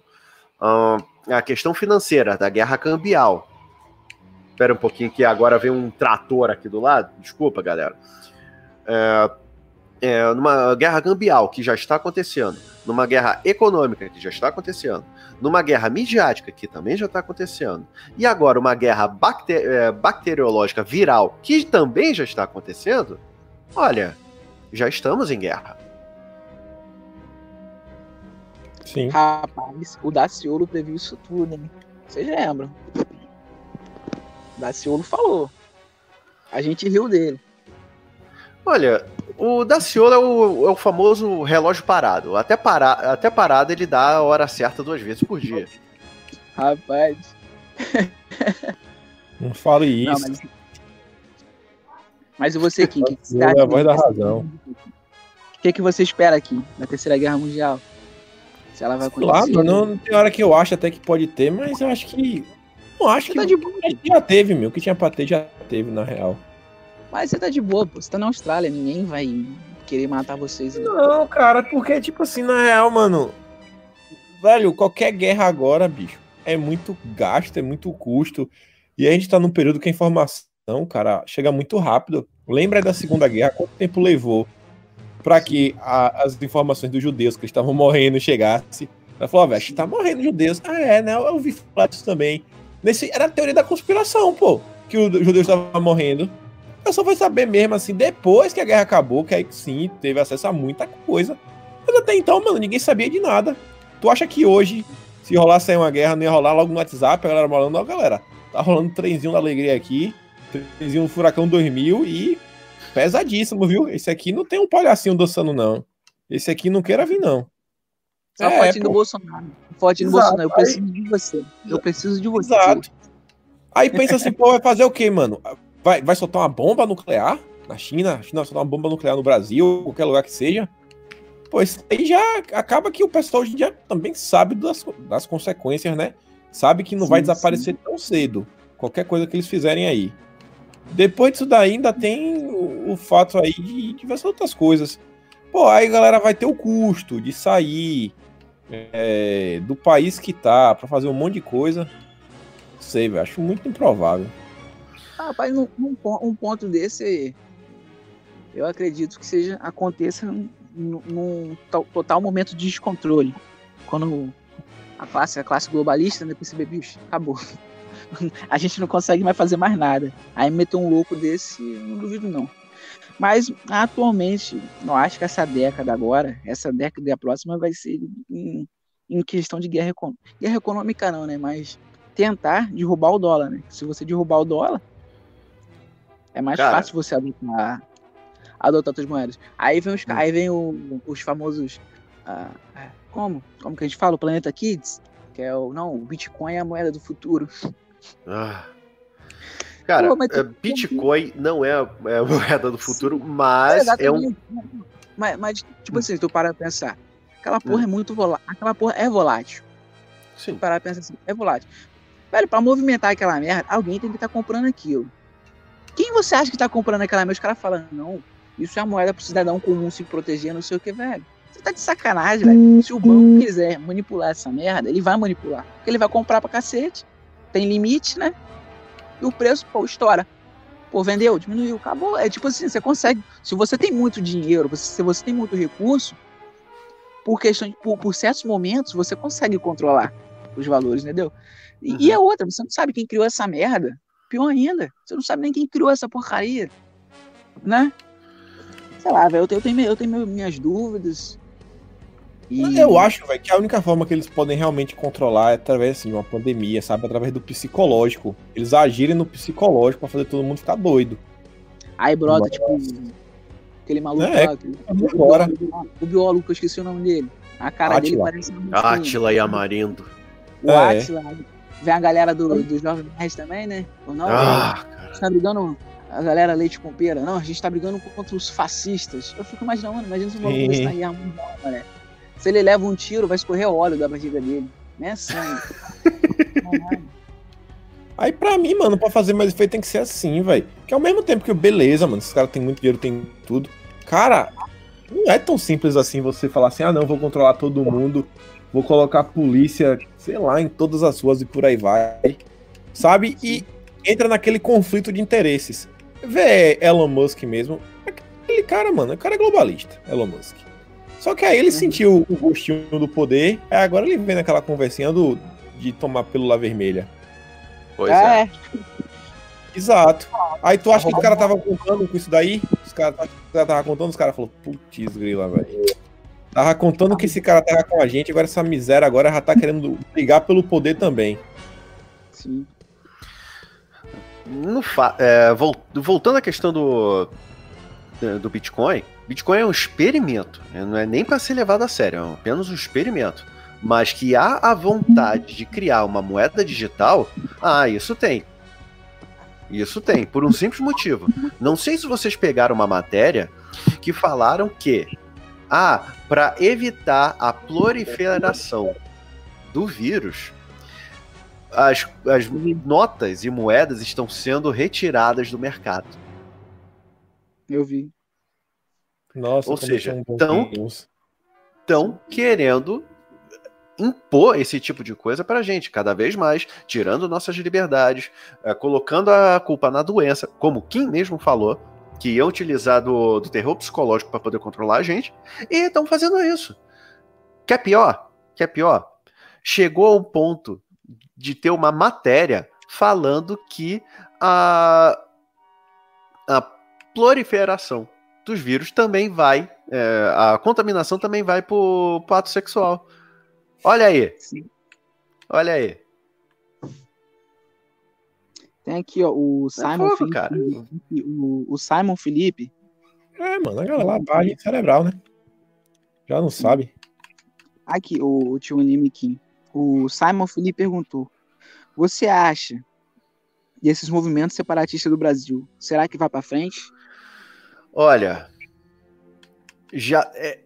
ah, a questão financeira da guerra cambial. Espera um pouquinho que agora vem um trator aqui do lado. Desculpa, galera. É, é, numa guerra cambial que já está acontecendo, numa guerra econômica que já está acontecendo, numa guerra midiática que também já está acontecendo, e agora uma guerra eh, bacteriológica viral que também já está acontecendo, olha, já estamos em guerra. Sim. Rapaz, o Daciolo previu isso tudo, hein? Vocês lembram? O Daciolo falou. A gente riu dele. Olha, o Daciolo é o, é o famoso relógio parado. Até, para, até parado ele dá a hora certa duas vezes por dia. Rapaz. Não fale Não, isso. mas... mas e você, Kim? O que, que você é a voz da razão. O que, que você espera aqui da Terceira Guerra Mundial? Se ela vai acontecer. mano, não tem hora que eu acho até que pode ter, mas eu acho que. Não acho que. tá de boa. Já teve, meu. O que tinha pra ter já teve, na real. Mas você tá de boa, pô. Você tá na Austrália. Ninguém vai querer matar vocês. Não, cara, porque, tipo assim, na real, mano. Velho, qualquer guerra agora, bicho, é muito gasto, é muito custo. E a gente tá num período que a informação, cara, chega muito rápido. Lembra da Segunda Guerra? Quanto tempo levou pra que a- as informações dos judeus que estavam morrendo chegasse? Ela falou, ó, velho, tá morrendo judeus. Ah, é, né? Eu ouvi falar disso também. Nesse, era a teoria da conspiração, pô. Que os judeus estavam morrendo. Eu só fui saber mesmo, assim, depois que a guerra acabou, que aí sim teve acesso a muita coisa. Mas até então, mano, ninguém sabia de nada. Tu acha que hoje, se rolasse aí uma guerra, não ia rolar logo no WhatsApp, a galera falando, ó, galera, tá rolando trenzinho da alegria aqui, trenzinho do Furacão 2000 e pesadíssimo, viu? Esse aqui não tem um palhacinho dançando, não. Esse aqui não queira vir, não. Só É, fotinho do. Bolsonaro. Fotinho do Bolsonaro. Eu preciso de você. Eu preciso de você. Exato. Aí pensa assim, pô, vai fazer o quê, mano? Vai, vai soltar uma bomba nuclear na China? A China vai soltar uma bomba nuclear no Brasil, qualquer lugar que seja. Pô, isso aí já acaba que o pessoal hoje em dia também sabe das, das consequências, né? Sabe que não vai Sim, desaparecer tão cedo. Qualquer coisa que eles fizerem aí. Depois disso daí ainda tem o, o fato aí de diversas outras coisas. Pô, aí galera vai ter o custo de sair é, do país que tá pra fazer um monte de coisa. Não sei, velho. Acho muito improvável. Ah, Rapaz, num, num um ponto desse, eu acredito que seja aconteça num, num to- total momento de descontrole. Quando a classe, a classe globalista, né, perceber, bicho, acabou. A gente não consegue mais fazer mais nada. Aí meter um louco desse, não duvido não. Mas atualmente, eu acho que essa década agora, essa década e a próxima vai ser em, em questão de guerra econômica. Guerra econômica não, né? Mas tentar derrubar o dólar, né? Se você derrubar o dólar, é mais Cara. fácil você adotar, adotar outras moedas. Aí vem os, aí vem o- os famosos. ah, como? Como que a gente fala? O Planeta Kids? Que é o. Não, o Bitcoin é a moeda do futuro. Ah. Cara, Pô, é, Bitcoin não é a, é a moeda do futuro, mas é um. Exatamente. Mas, mas, tipo assim, se tu parar pra pensar, Aquela porra é muito volátil. Aquela porra é volátil. Sim. Parar e pensar assim, é volátil. Velho, pra movimentar aquela merda, alguém tem que estar comprando aquilo. Quem você acha que tá comprando aquela merda? Os caras falam, não, isso é a moeda pro cidadão comum se proteger, não sei o que, velho. Você tá de sacanagem, velho. Se o banco quiser manipular essa merda, ele vai manipular. Porque ele vai comprar pra cacete. Tem limite, né? E o preço, pô, estoura. Pô, vendeu, diminuiu, acabou. É tipo assim, você consegue. Se você tem muito dinheiro, você- se você tem muito recurso, por questão de, por, por certos momentos, você consegue controlar os valores, entendeu? E, e a outra, você não sabe quem criou essa merda. Pior ainda, você não sabe nem quem criou essa porcaria. Né? Sei lá, velho, eu tenho, eu tenho, eu tenho minhas dúvidas. E... Eu acho, velho, que a única forma que eles podem realmente controlar é através assim, de uma pandemia, sabe? Através do psicológico. Eles agirem no psicológico pra fazer todo mundo ficar doido. Aí, brother, tipo, aquele maluco É, lá, aquele- Agora, o biólogo, que eu esqueci o nome dele. A cara dele Átila. parece um Átila e Amarindo. O É. Átila. Vem a galera do, do Jovem Nerd também, né? Ou não, Ah, a gente tá brigando a galera leite com pera. Não, a gente tá brigando contra os fascistas. Eu fico imaginando, mano, imagina se o maluco desse tá arma mundial, né? Se ele leva um tiro, vai escorrer óleo da barriga dele. Né, sangue. Caralho. aí pra mim, mano, pra fazer mais efeito tem que ser assim, velho. Que ao mesmo tempo que, beleza, mano, esses caras têm muito dinheiro, tem tudo. Cara, não é tão simples assim você falar assim, ah não, vou controlar todo mundo, vou colocar a polícia, sei lá, em todas as ruas e por aí vai. Sabe? E entra naquele conflito de interesses. Vê Elon Musk mesmo. Aquele cara, mano, o cara é globalista, Elon Musk. Só que aí ele sentiu o gostinho do poder, aí agora ele vem naquela conversinha do, de tomar pílula vermelha. Pois é. é, Exato. Aí tu acha que o cara tava contando com isso daí? Os caras o cara tava contando, os caras falaram, putz, grila, velho. Tava contando que esse cara tava com a gente, agora essa miséria agora já tá querendo brigar pelo poder também. sim. No fa- é, vol- voltando à questão do, do Bitcoin, Bitcoin é um experimento, né? não é nem para ser levado a sério, é apenas um experimento. Mas que há a vontade de criar uma moeda digital, ah, isso tem. Isso tem, por um simples motivo. Não sei se vocês pegaram uma matéria que falaram que, ah, para evitar a proliferação do vírus, as, as notas e moedas estão sendo retiradas do mercado. Eu vi. Nossa, Ou seja, são tão-. Estão querendo impor esse tipo de coisa pra gente, cada vez mais, tirando nossas liberdades, eh, colocando a culpa na doença, como Kim mesmo falou, que iam utilizar do, do terror psicológico para poder controlar a gente, e estão fazendo isso. Quer pior? Quer pior? Chegou ao ponto de ter uma matéria falando que a, a proliferação dos vírus também vai, é, a contaminação também vai pro, pro ato sexual. Olha aí, Sim. olha aí. Tem aqui, ó, o Simon fogo, Felipe. cara. O, o Simon Felipe. É, mano, a galera lavagem cerebral, né? Já não sabe. Aqui, o, o tio Anime Kim. O Simon Felipe perguntou: Você acha desses movimentos separatistas do Brasil, será que vai pra frente? Olha, já é,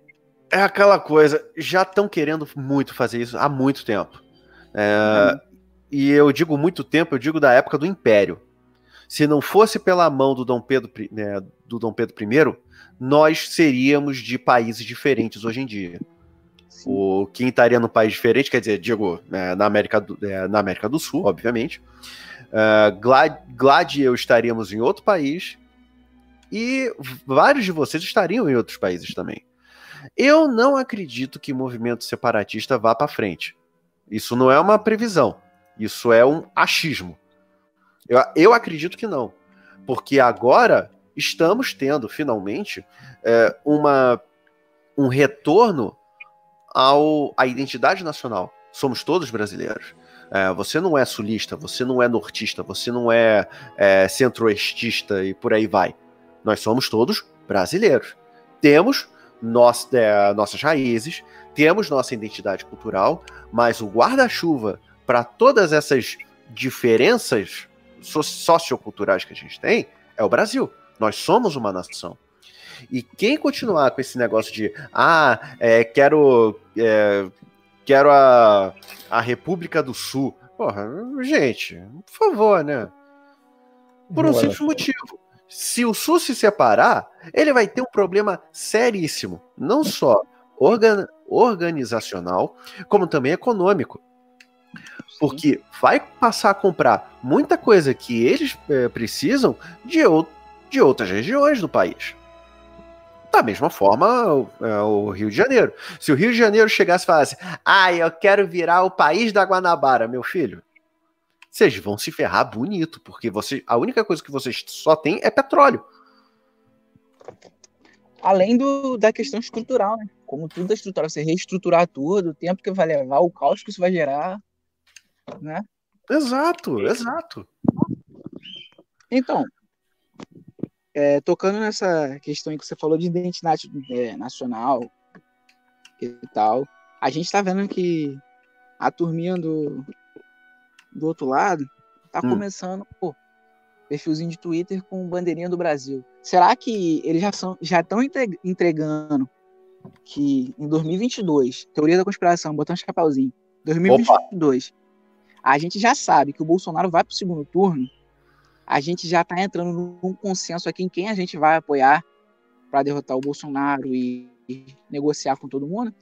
é aquela coisa, já estão querendo muito fazer isso há muito tempo. É, E eu digo muito tempo, eu digo da época do Império. Se não fosse pela mão do Dom Pedro, I- né, do Dom Pedro I, nós seríamos de países diferentes hoje em dia. Sim. O quem estaria num país diferente, quer dizer, digo, é, na, América do, é, na América do Sul, obviamente. Uh, Glad, Glad e eu estaríamos em outro país. E vários de vocês estariam em outros países também. Eu não acredito que movimento separatista vá para frente. Isso não é uma previsão. Isso é um achismo. Eu, eu acredito que não. Porque agora estamos tendo, finalmente, é, uma, um retorno ao, à identidade nacional. Somos todos brasileiros. É, você não é sulista, você não é nortista, você não é, é centro-oestista e por aí vai. Nós somos todos brasileiros. Temos nós, é, nossas raízes, temos nossa identidade cultural, mas o guarda-chuva para todas essas diferenças so socioculturais que a gente tem é o Brasil. Nós somos uma nação. E quem continuar com esse negócio de, ah, é, quero, é, quero a, a República do Sul. Porra, gente, por favor, né? Por um simples motivo. Se o Sul se separar, ele vai ter um problema seríssimo, não só organ- organizacional, como também econômico. Porque vai passar a comprar muita coisa que eles eh, precisam de, ou- de outras regiões do país. Da mesma forma, o, é, o Rio de Janeiro. Se o Rio de Janeiro chegasse e falasse, ah, eu quero virar o país da Guanabara, meu filho, vocês vão se ferrar bonito, porque você, a única coisa que vocês só têm é petróleo. Além do, da questão estrutural, né? Como tudo é estrutural, você reestruturar tudo, o tempo que vai levar, o caos que isso vai gerar, né? Exato, exato. Então, é, tocando nessa questão aí que você falou de identidade é, nacional e tal, a gente tá vendo que a turminha do, do outro lado tá Hum. começando, pô, perfilzinho de Twitter com bandeirinha do Brasil. Será que eles já são já estão entregando que em 2022, teoria da conspiração, botando um chapéuzinho, 2022, a gente já sabe que o Bolsonaro vai pro segundo turno, a gente já tá entrando num consenso aqui em quem a gente vai apoiar para derrotar o Bolsonaro e, e negociar com todo mundo?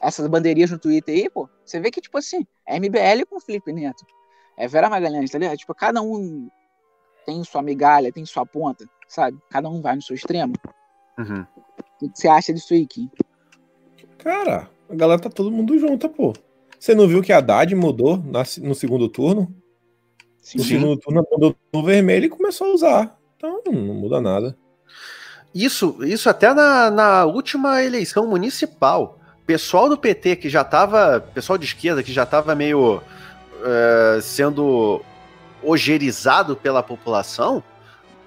Essas bandeirinhas no Twitter aí, pô, você vê que, tipo assim, é MBL com Felipe Neto. É Vera Magalhães, tá ligado? Tipo, cada um tem sua migalha, tem sua ponta, sabe? Cada um vai no seu extremo. Uhum. O que você acha disso aí, Kim? Cara, a galera tá todo mundo junta, pô. Você não viu que a Haddad mudou na- no segundo turno? Sim, No segundo turno mudou no vermelho e começou a usar. Então não muda nada. Isso, isso até na, na última eleição municipal. Pessoal do PT que já tava. Pessoal de esquerda que já tava meio eh, sendo ogerizado pela população,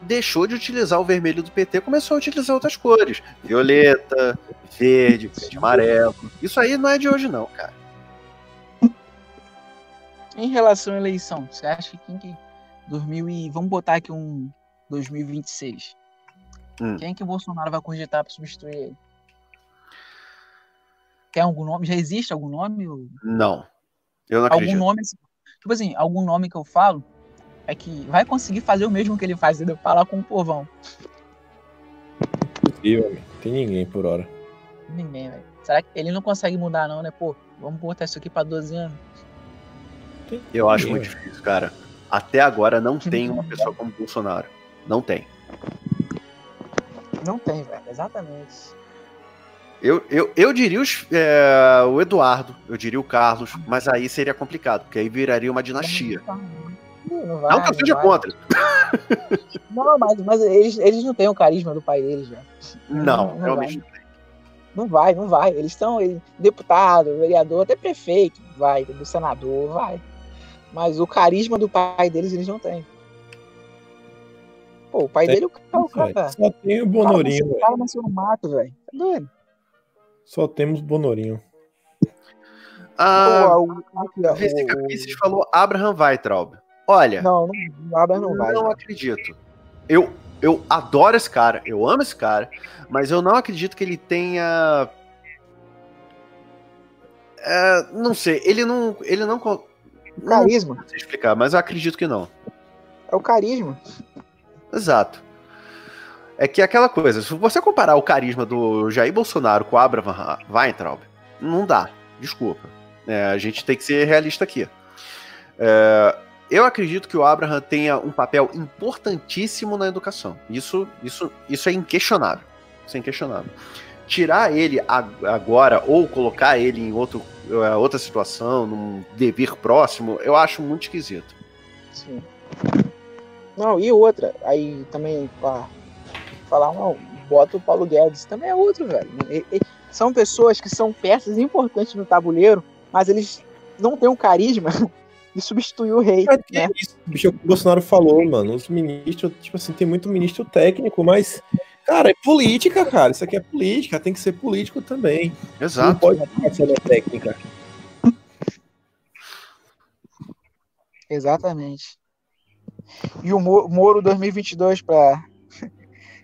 deixou de utilizar o vermelho do PT e começou a utilizar outras cores. Violeta, verde, verde amarelo. Isso aí não é de hoje, não, cara. Em relação à eleição, você acha que quem que 2000 e vamos botar aqui um 2026? Hum. Quem que o Bolsonaro vai cogitar para substituir ele? Tem algum nome? Já existe algum nome? ou- Não. Eu não Algum acredito. nome, assim, tipo assim, algum nome que eu falo é que vai conseguir fazer o mesmo que ele faz, entendeu? Falar com o povão. Amigo. Tem ninguém por hora. Ninguém, velho. Será que ele não consegue mudar, não, né? Pô, vamos botar isso aqui pra 12 anos. Eu acho muito difícil, cara. Até agora não tem uma pessoa como Bolsonaro. Não tem. Não tem, velho. Exatamente. Eu, eu, eu diria os, é, o Eduardo, eu diria o Carlos, mas aí seria complicado, porque aí viraria uma dinastia. Não vai, Não que eu não seja vai. contra. Não, mas, mas eles, eles não têm o carisma do pai deles, velho. Não, não realmente. Não vai, não vai. Eles são ele- deputado, vereador, até prefeito, vai, do senador, vai. Mas o carisma do pai deles eles não têm. Pô, o pai Tem, dele, o cara, o cara, Velho, Só tem o Bonorinho, cara nasceu no mato, velho. Tá doido? Só temos Bonorinho. Ah, o- o- falou Abraham Weitraub. Olha, Não, não, Abraham não vai. não acredito. Eu, eu adoro esse cara, eu amo esse cara, mas eu não acredito que ele tenha. É, não sei, ele não. Ele não. con- Não Carisma. sei explicar, mas eu acredito que não. É o carisma. Exato. É que é aquela coisa, se você comparar o carisma do Jair Bolsonaro com o Abraham Weintraub, não dá. Desculpa. É, a gente tem que ser realista aqui. É, eu acredito que o Abraham tenha um papel importantíssimo na educação. Isso, isso, isso é inquestionável. Isso é inquestionável. Tirar ele agora ou colocar ele em outro, é, outra situação, num dever próximo, eu acho muito esquisito. Sim. Não, e outra, aí também, pá, falar, não, bota o Paulo Guedes, também é outro, velho. E- e- são pessoas que são peças importantes no tabuleiro, mas eles não têm um carisma de substituir o rei, que né? isso, bicho, é o que o Bolsonaro falou, mano. Os ministros, tipo assim, tem muito ministro técnico, mas, cara, é política, cara. Isso aqui é política, tem que ser político também. Não Exato. pode ficar só na técnica. Exatamente. E o Mo- Moro 2022 para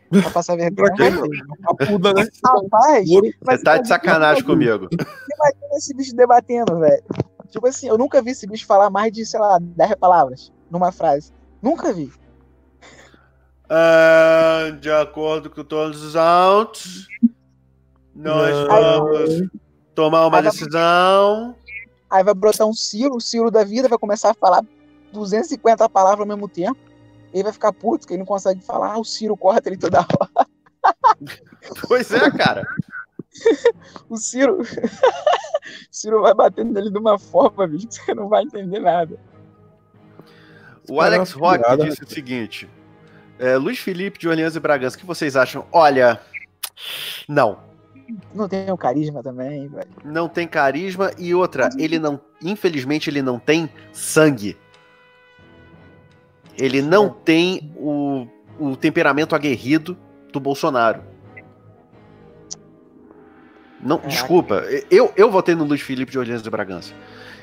Pra passar vergonha. Pra quê, mas- mano? A puta, né? Rapaz, mas Você tá de sacanagem comigo. Imagina esse bicho debatendo, velho. Tipo assim, eu nunca vi esse bicho falar mais de, sei lá, 10 palavras numa frase. Nunca vi. Ah, de acordo com todos os autos, nós Não. vamos tomar uma Aí vai- decisão. Aí vai brotar um Ciro, o Ciro da vida vai começar a falar 250 palavras ao mesmo tempo. Ele vai ficar puto, que ele não consegue falar. Ah, o Ciro corta ele toda hora. Pois é, cara. O Ciro. o Ciro vai batendo nele de uma forma, bicho, que você não vai entender nada. O Alex Rock disse o seguinte: é, Luiz Felipe de Orleans e Bragança, o que vocês acham? Olha, não. Não tem o carisma também, velho. Não tem carisma e outra, ele não, infelizmente, ele não tem sangue. Ele não tem o, o temperamento aguerrido do Bolsonaro. Não, Caraca. desculpa, eu, eu votei no Luiz Felipe de Orleans e Bragança.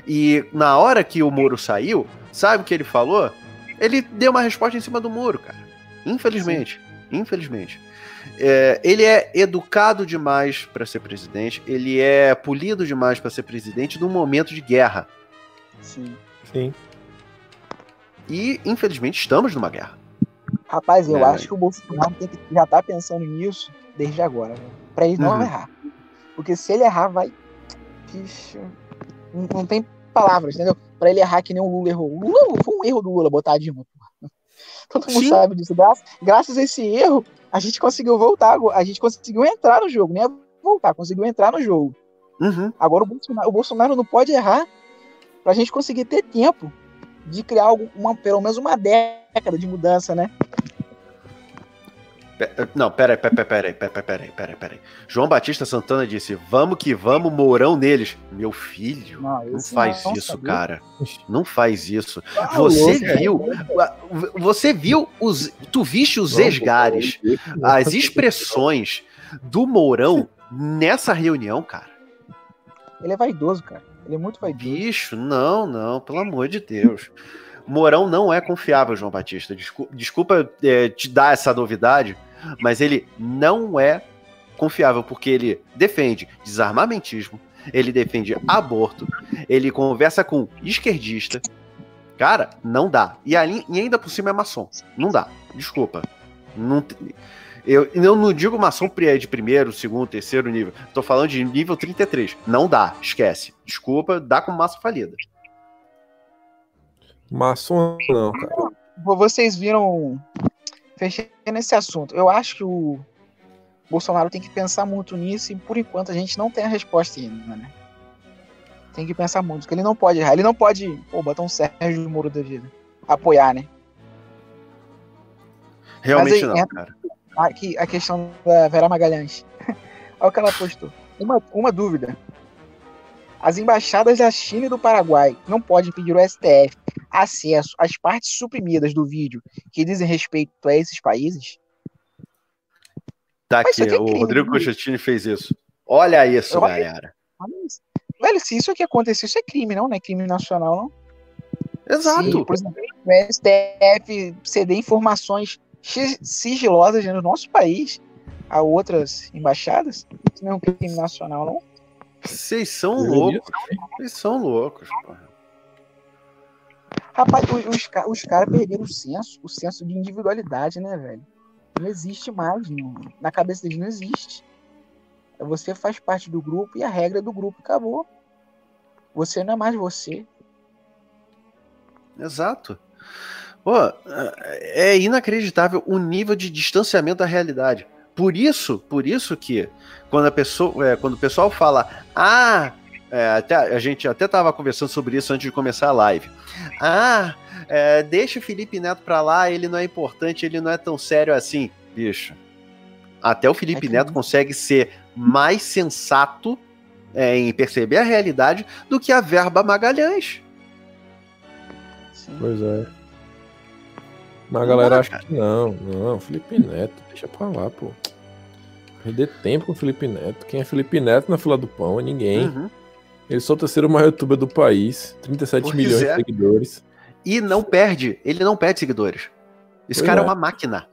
E na hora que o Moro saiu, sabe o que ele falou? Ele deu uma resposta em cima do Moro, cara. Infelizmente. Infelizmente. É, ele é educado demais para ser presidente, ele é polido demais para ser presidente num momento de guerra. Sim. Sim. E, infelizmente, estamos numa guerra. Rapaz, eu É, acho que o Bolsonaro tem que já tá pensando nisso desde agora, velho. Pra ele não Uhum. errar. Porque se ele errar, vai. Vixe. Não, não tem palavras, entendeu? Pra ele errar que nem o Lula errou. O Lula foi um erro do Lula botar a Dilma, porra. Todo mundo Sim. sabe disso. Graças, graças a esse erro, a gente conseguiu voltar. A gente conseguiu entrar no jogo. Nem é voltar, conseguiu entrar no jogo. Uhum. Agora o Bolsonaro, o Bolsonaro não pode errar pra gente conseguir ter tempo de criar algo, uma, pelo menos uma década de mudança, né? Pe- Não, peraí, peraí, peraí, peraí, peraí, peraí, peraí. João Batista Santana disse: Vamos que vamos, Mourão neles. Meu filho, Não, não faz não, isso, sabia. cara. Não faz isso. Ah, Você louco, é. viu, você viu os, tu viste os esgares, as expressões do Mourão nessa reunião, cara. Ele é vaidoso, cara. Ele é muito vaidoso. Bicho, não, não, pelo amor de Deus. Mourão não é confiável, João Batista. Descu- Desculpa, é, te dar essa novidade, mas ele não é confiável porque ele defende desarmamentismo, ele defende aborto, ele conversa com esquerdista. Cara, não dá. E, ali, e ainda por cima é maçom. Não dá. Desculpa. Não, eu, eu não digo maçom pri- de primeiro, segundo, terceiro nível. Tô falando de nível 33. Não dá. Esquece. Desculpa, dá com massa falida. Maçom não, cara. Vocês viram. Fechando esse assunto. Eu acho que o Bolsonaro tem que pensar muito nisso e por enquanto a gente não tem a resposta ainda, né? Tem que pensar muito, porque ele não pode errar. Ele não pode, pô, botar um Sérgio Moro da vida. Apoiar, né? Realmente aí, não, entra- cara. Aqui, a questão da Vera Magalhães. Olha o que ela postou. Uma, uma dúvida. As embaixadas da China e do Paraguai não podem pedir ao STF acesso às partes suprimidas do vídeo que dizem respeito a esses países? Tá Mas aqui, é o crime, Rodrigo né? Constantino fez isso. Olha isso, Eu- galera. Velho, se isso aqui aconteceu, isso é crime, não? Não é crime nacional, não? Exato. Se, por exemplo, o STF ceder informações sigilosas no nosso país a outras embaixadas, isso não é um crime nacional, não? Vocês são loucos. Vocês são loucos, porra. Rapaz, os, os caras perderam o senso, o senso de individualidade, né, velho? Não existe mais, não. na cabeça deles não existe. Você faz parte do grupo e a regra do grupo acabou. Você não é mais você. Exato. Pô, é inacreditável o nível de distanciamento da realidade. Por isso, por isso que quando a pessoa, é, quando o pessoal fala, ah, é, até, a gente até tava conversando sobre isso antes de começar a live. Ah, é, deixa o Felipe Neto pra lá, ele não é importante, ele não é tão sério assim, bicho. Até o Felipe É que- Neto consegue ser mais sensato é, em perceber a realidade do que a verba Magalhães. Sim. Pois é. Mas a galera acha que não, não, Felipe Neto, deixa pra lá, pô. Perder tempo com o Felipe Neto. Quem é Felipe Neto na fila do pão é ninguém. Uhum. Ele só é o terceiro maior youtuber do país, 37 Pois milhões é. de seguidores. E não perde, ele não perde seguidores. Esse Pois cara é. é. uma máquina.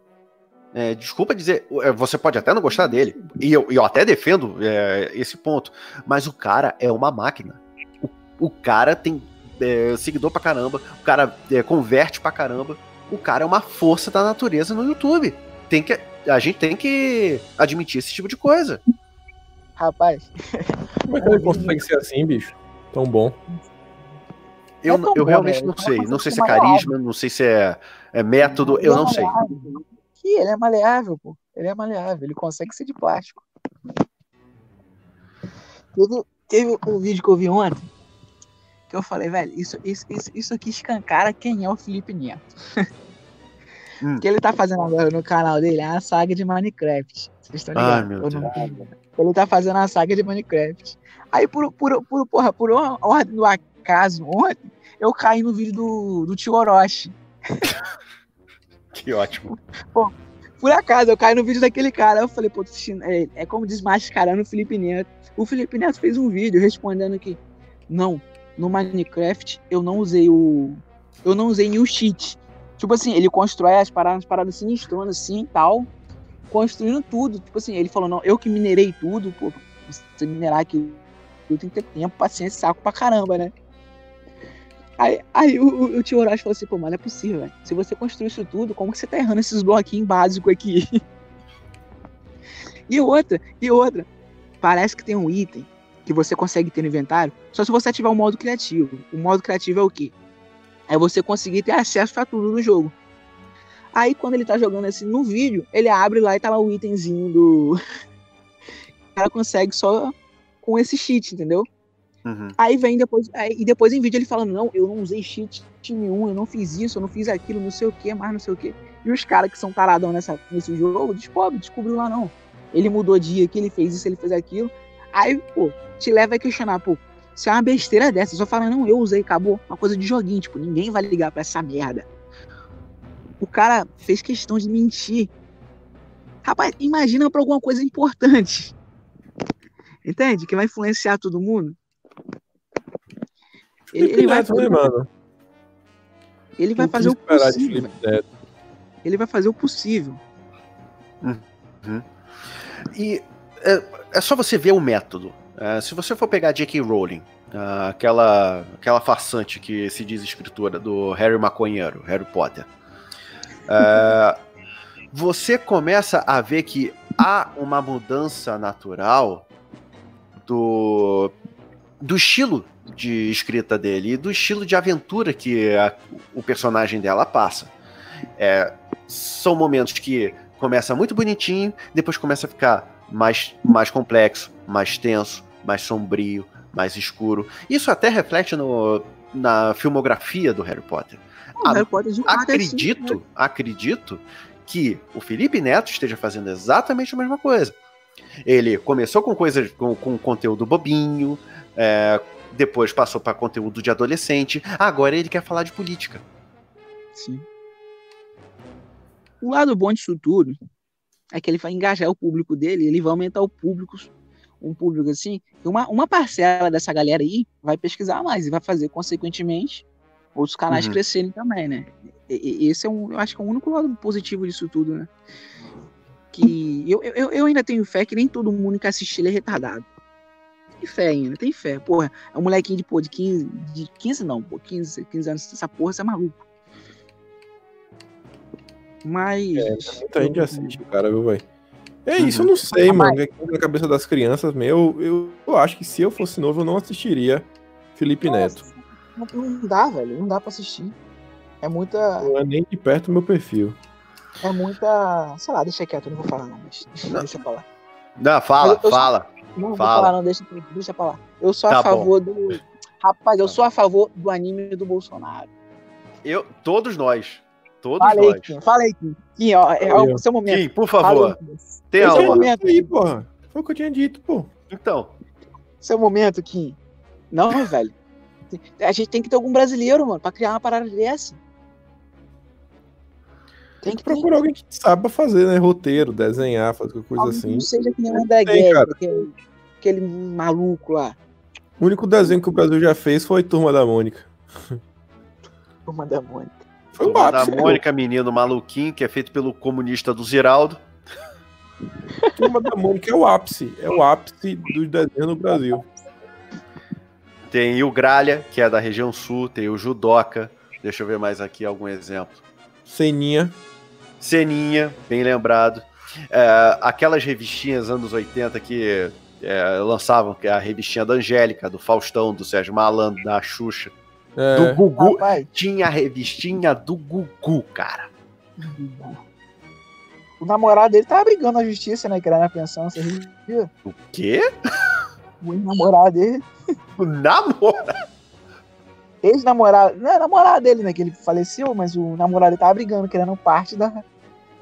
É, desculpa dizer, é, você pode até não gostar dele, e eu, eu até defendo é, esse ponto, mas o cara é uma máquina. O, o cara tem é, seguidor pra caramba, o cara é, converte pra caramba. O cara é uma força da natureza no YouTube. Tem que, a gente tem que admitir esse tipo de coisa. Rapaz, Como é que ele consegue ser assim, bicho? Tão bom. Eu, É tão eu bom, realmente velho. não O cara sei. Não sei ser se é carisma, não sei se é, é método, eu não sei. Que ele é maleável, pô. Ele é maleável, ele consegue ser de plástico. Teve, teve um vídeo que eu vi ontem que eu falei, velho, isso, isso, isso, isso aqui escancara quem é o Felipe Neto. Hum. O que ele tá fazendo agora no canal dele é a saga de Minecraft. Vocês estão Ai, ligados? não- Ele tá fazendo a saga de Minecraft. Aí, por, por, por, porra, por uma ordem do acaso, ontem, eu caí no vídeo do, do tio Orochi. Que ótimo. Por acaso, eu caí no vídeo daquele cara. Eu falei, pô, é, é como desmascarando o Felipe Neto. O Felipe Neto fez um vídeo respondendo que, não, no Minecraft eu não usei o. Eu não usei nenhum cheat. Tipo assim, ele constrói as paradas, as paradas sinistronas assim e tal. Construindo tudo. Tipo assim, ele falou, não, eu que minerei tudo, pô. Você minerar aquilo, tem que ter tempo, paciência, saco pra caramba, né? Aí, aí o, o, tio Orochi falou assim, pô, mas não é possível, velho. Se você construiu isso tudo, como que você tá errando esses bloquinhos básicos aqui? e outra, e outra. Parece que tem um item que você consegue ter no inventário, só se você ativar o modo criativo. O modo criativo é o quê? É você conseguir ter acesso a tudo no jogo. Aí quando ele tá jogando assim no vídeo, ele abre lá e tá lá o itemzinho do. o cara consegue só com esse cheat, entendeu? Uhum. Aí vem depois, aí, e depois em vídeo ele falando, não, eu não usei cheat nenhum, eu não fiz isso, eu não fiz aquilo, não sei o que, mais não sei o que. E os caras que são taradão nessa, nesse jogo, descobre, descobriu lá não. Ele mudou dia aqui, ele fez isso, ele fez aquilo. Aí, pô, te leva a questionar, pô, se é uma besteira dessa, só fala, não, eu usei, acabou. Uma coisa de joguinho, tipo, ninguém vai ligar pra essa merda. O cara fez questão de mentir. Rapaz, imagina pra alguma coisa importante. Entende? Que vai influenciar todo mundo. Ele, ele vai, Neto, né, mano? ele vai fazer o possível. Ele vai fazer o possível. E é, é só você ver o método. É, se você for pegar J.K. Rowling, ah, aquela, aquela farsante que se diz escritora do Harry Maconheiro, Harry Potter, é, você começa a ver que há uma mudança natural do, do estilo de escrita dele e do estilo de aventura que a- o personagem dela passa. É, são momentos que começa muito bonitinho, depois começa a ficar mais, mais complexo, mais tenso, mais sombrio, mais escuro. Isso até reflete no, na filmografia do Harry Potter. O Ah, Harry Potter é assim, Acredito, né? acredito que o Felipe Neto esteja fazendo exatamente a mesma coisa. Ele começou com coisas com, com conteúdo bobinho, é, depois passou para conteúdo de adolescente, agora ele quer falar de política. Sim. O lado bom disso tudo é que ele vai engajar o público dele, ele vai aumentar o público, um público assim, uma, uma parcela dessa galera aí vai pesquisar mais e vai fazer, consequentemente, outros canais Uhum. crescerem também, né? E- e- esse é um, eu acho que é o único lado positivo disso tudo, né? Que eu, eu, eu ainda tenho fé que nem todo mundo que assiste ele é retardado. Tem fé ainda, tem fé. Porra, é um molequinho de, pô, de 15, de 15 não, pô, 15, 15 anos, essa porra, você é maluco. Mas. Muita gente assiste, cara, viu, velho? É Uhum. isso, eu não sei, Ah, mano. Que é na cabeça das crianças, meu. Eu, eu acho que se eu fosse novo, eu não assistiria Felipe Neto. Não, não dá, velho. Não dá pra assistir. É muita. Não é nem de perto o meu perfil. É muita. Sei lá, deixa quieto, eu não vou falar, não. Mas deixa pra lá. Não, fala, Mas eu- eu- fala. Não vou Fala. falar, não, deixa, deixa pra lá. Eu sou Tá a bom. favor do. Rapaz, eu sou a favor do anime do Bolsonaro. Eu, todos nós. Todos Falei, nós. Kim. Falei, Kim. Kim, ó, é ó. o seu momento. Kim, por favor, Falei, é o uma. momento. Aí, porra. Foi o que eu tinha dito, pô. Então, Seu momento, Kim. Não, velho. A gente tem que ter algum brasileiro, mano, pra criar uma parada dessa. Tem que ter. Procura alguém que saiba fazer, né? Roteiro, desenhar, fazer qualquer coisa Alguém assim. Não seja que nem o André Tem, Guedes, aquele, aquele maluco lá. O único desenho que o Brasil já fez foi Turma da Mônica. Turma da Mônica. Foi o Turma da. Mônica, menino maluquinho, que é feito pelo comunista do Ziraldo. Turma da Mônica é o ápice. É o ápice dos desenhos no Brasil. Tem o Gralha, que é da região sul, tem o Judoca. Deixa eu ver mais aqui algum exemplo. Ceninha. Ceninha, bem lembrado. É, aquelas revistinhas anos 80 que é, lançavam, que é a revistinha da Angélica, do Faustão, do Sérgio Malandro, da Xuxa. É, Do Gugu. Rapaz, Tinha a revistinha do Gugu, cara. o namorado dele tava brigando na justiça, né? Querendo a pensão. Você viu? O quê? O namorado dele. O namoro? Ex-namorado. Não é namorado dele, né? Que ele faleceu, mas o namorado dele tava brigando, querendo parte da,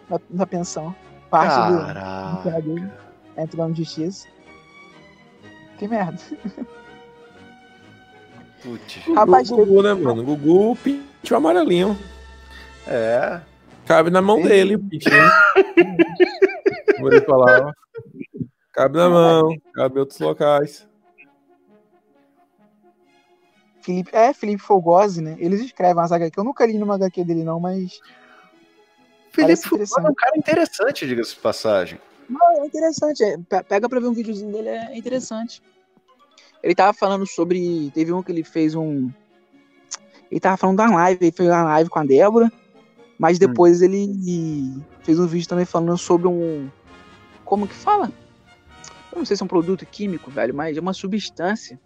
da, da pensão. Parte do. Caraca. do dele. Entrou na justiça. Que merda. Putz. Gugu, Rapaz, Gugu, né, mano? Gugu pintou amarelinho. É. Cabe na mão dele, o pintinho. Como ele falava. Cabe na mão, cabe em outros locais. Felipe, é, Felipe Fogosi, né? Eles escrevem umas HQ. Eu nunca li numa HQ dele, não, mas. Felipe interessante. é um cara interessante, diga-se de passagem. Não, é interessante. é, pe- pega pra ver um videozinho dele, é interessante. Ele tava falando sobre. Teve um que ele fez um. Ele tava falando da live, ele fez uma live com a Débora, mas depois ele fez um vídeo também falando sobre um. Como que fala? Eu não sei se é um produto químico, velho, mas é uma substância.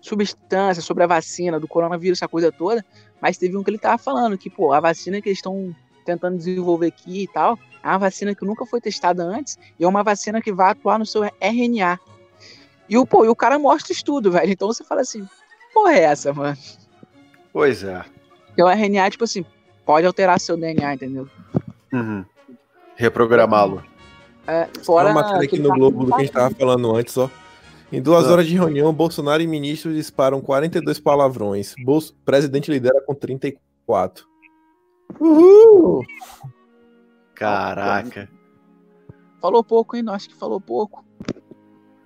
Substância sobre a vacina do coronavírus, essa coisa toda. Mas teve um que ele tava falando que, pô, a vacina que eles estão tentando desenvolver aqui e tal, é uma vacina que nunca foi testada antes e é uma vacina que vai atuar no seu RNA. E o, pô, e o cara mostra isso tudo, velho. Então você fala assim, porra é essa, mano? Pois é. Porque o RNA, tipo assim, pode alterar seu DNA, entendeu? Uhum. Reprogramá-lo. É, Fora uma matéria que aqui no Globo do que a gente tava falando antes, ó. Em duas Ah. horas de reunião, Bolsonaro e ministros disparam 42 palavrões. Bolso... Presidente lidera com 34. Uhul! Caraca. Falou pouco, hein? Acho que falou pouco.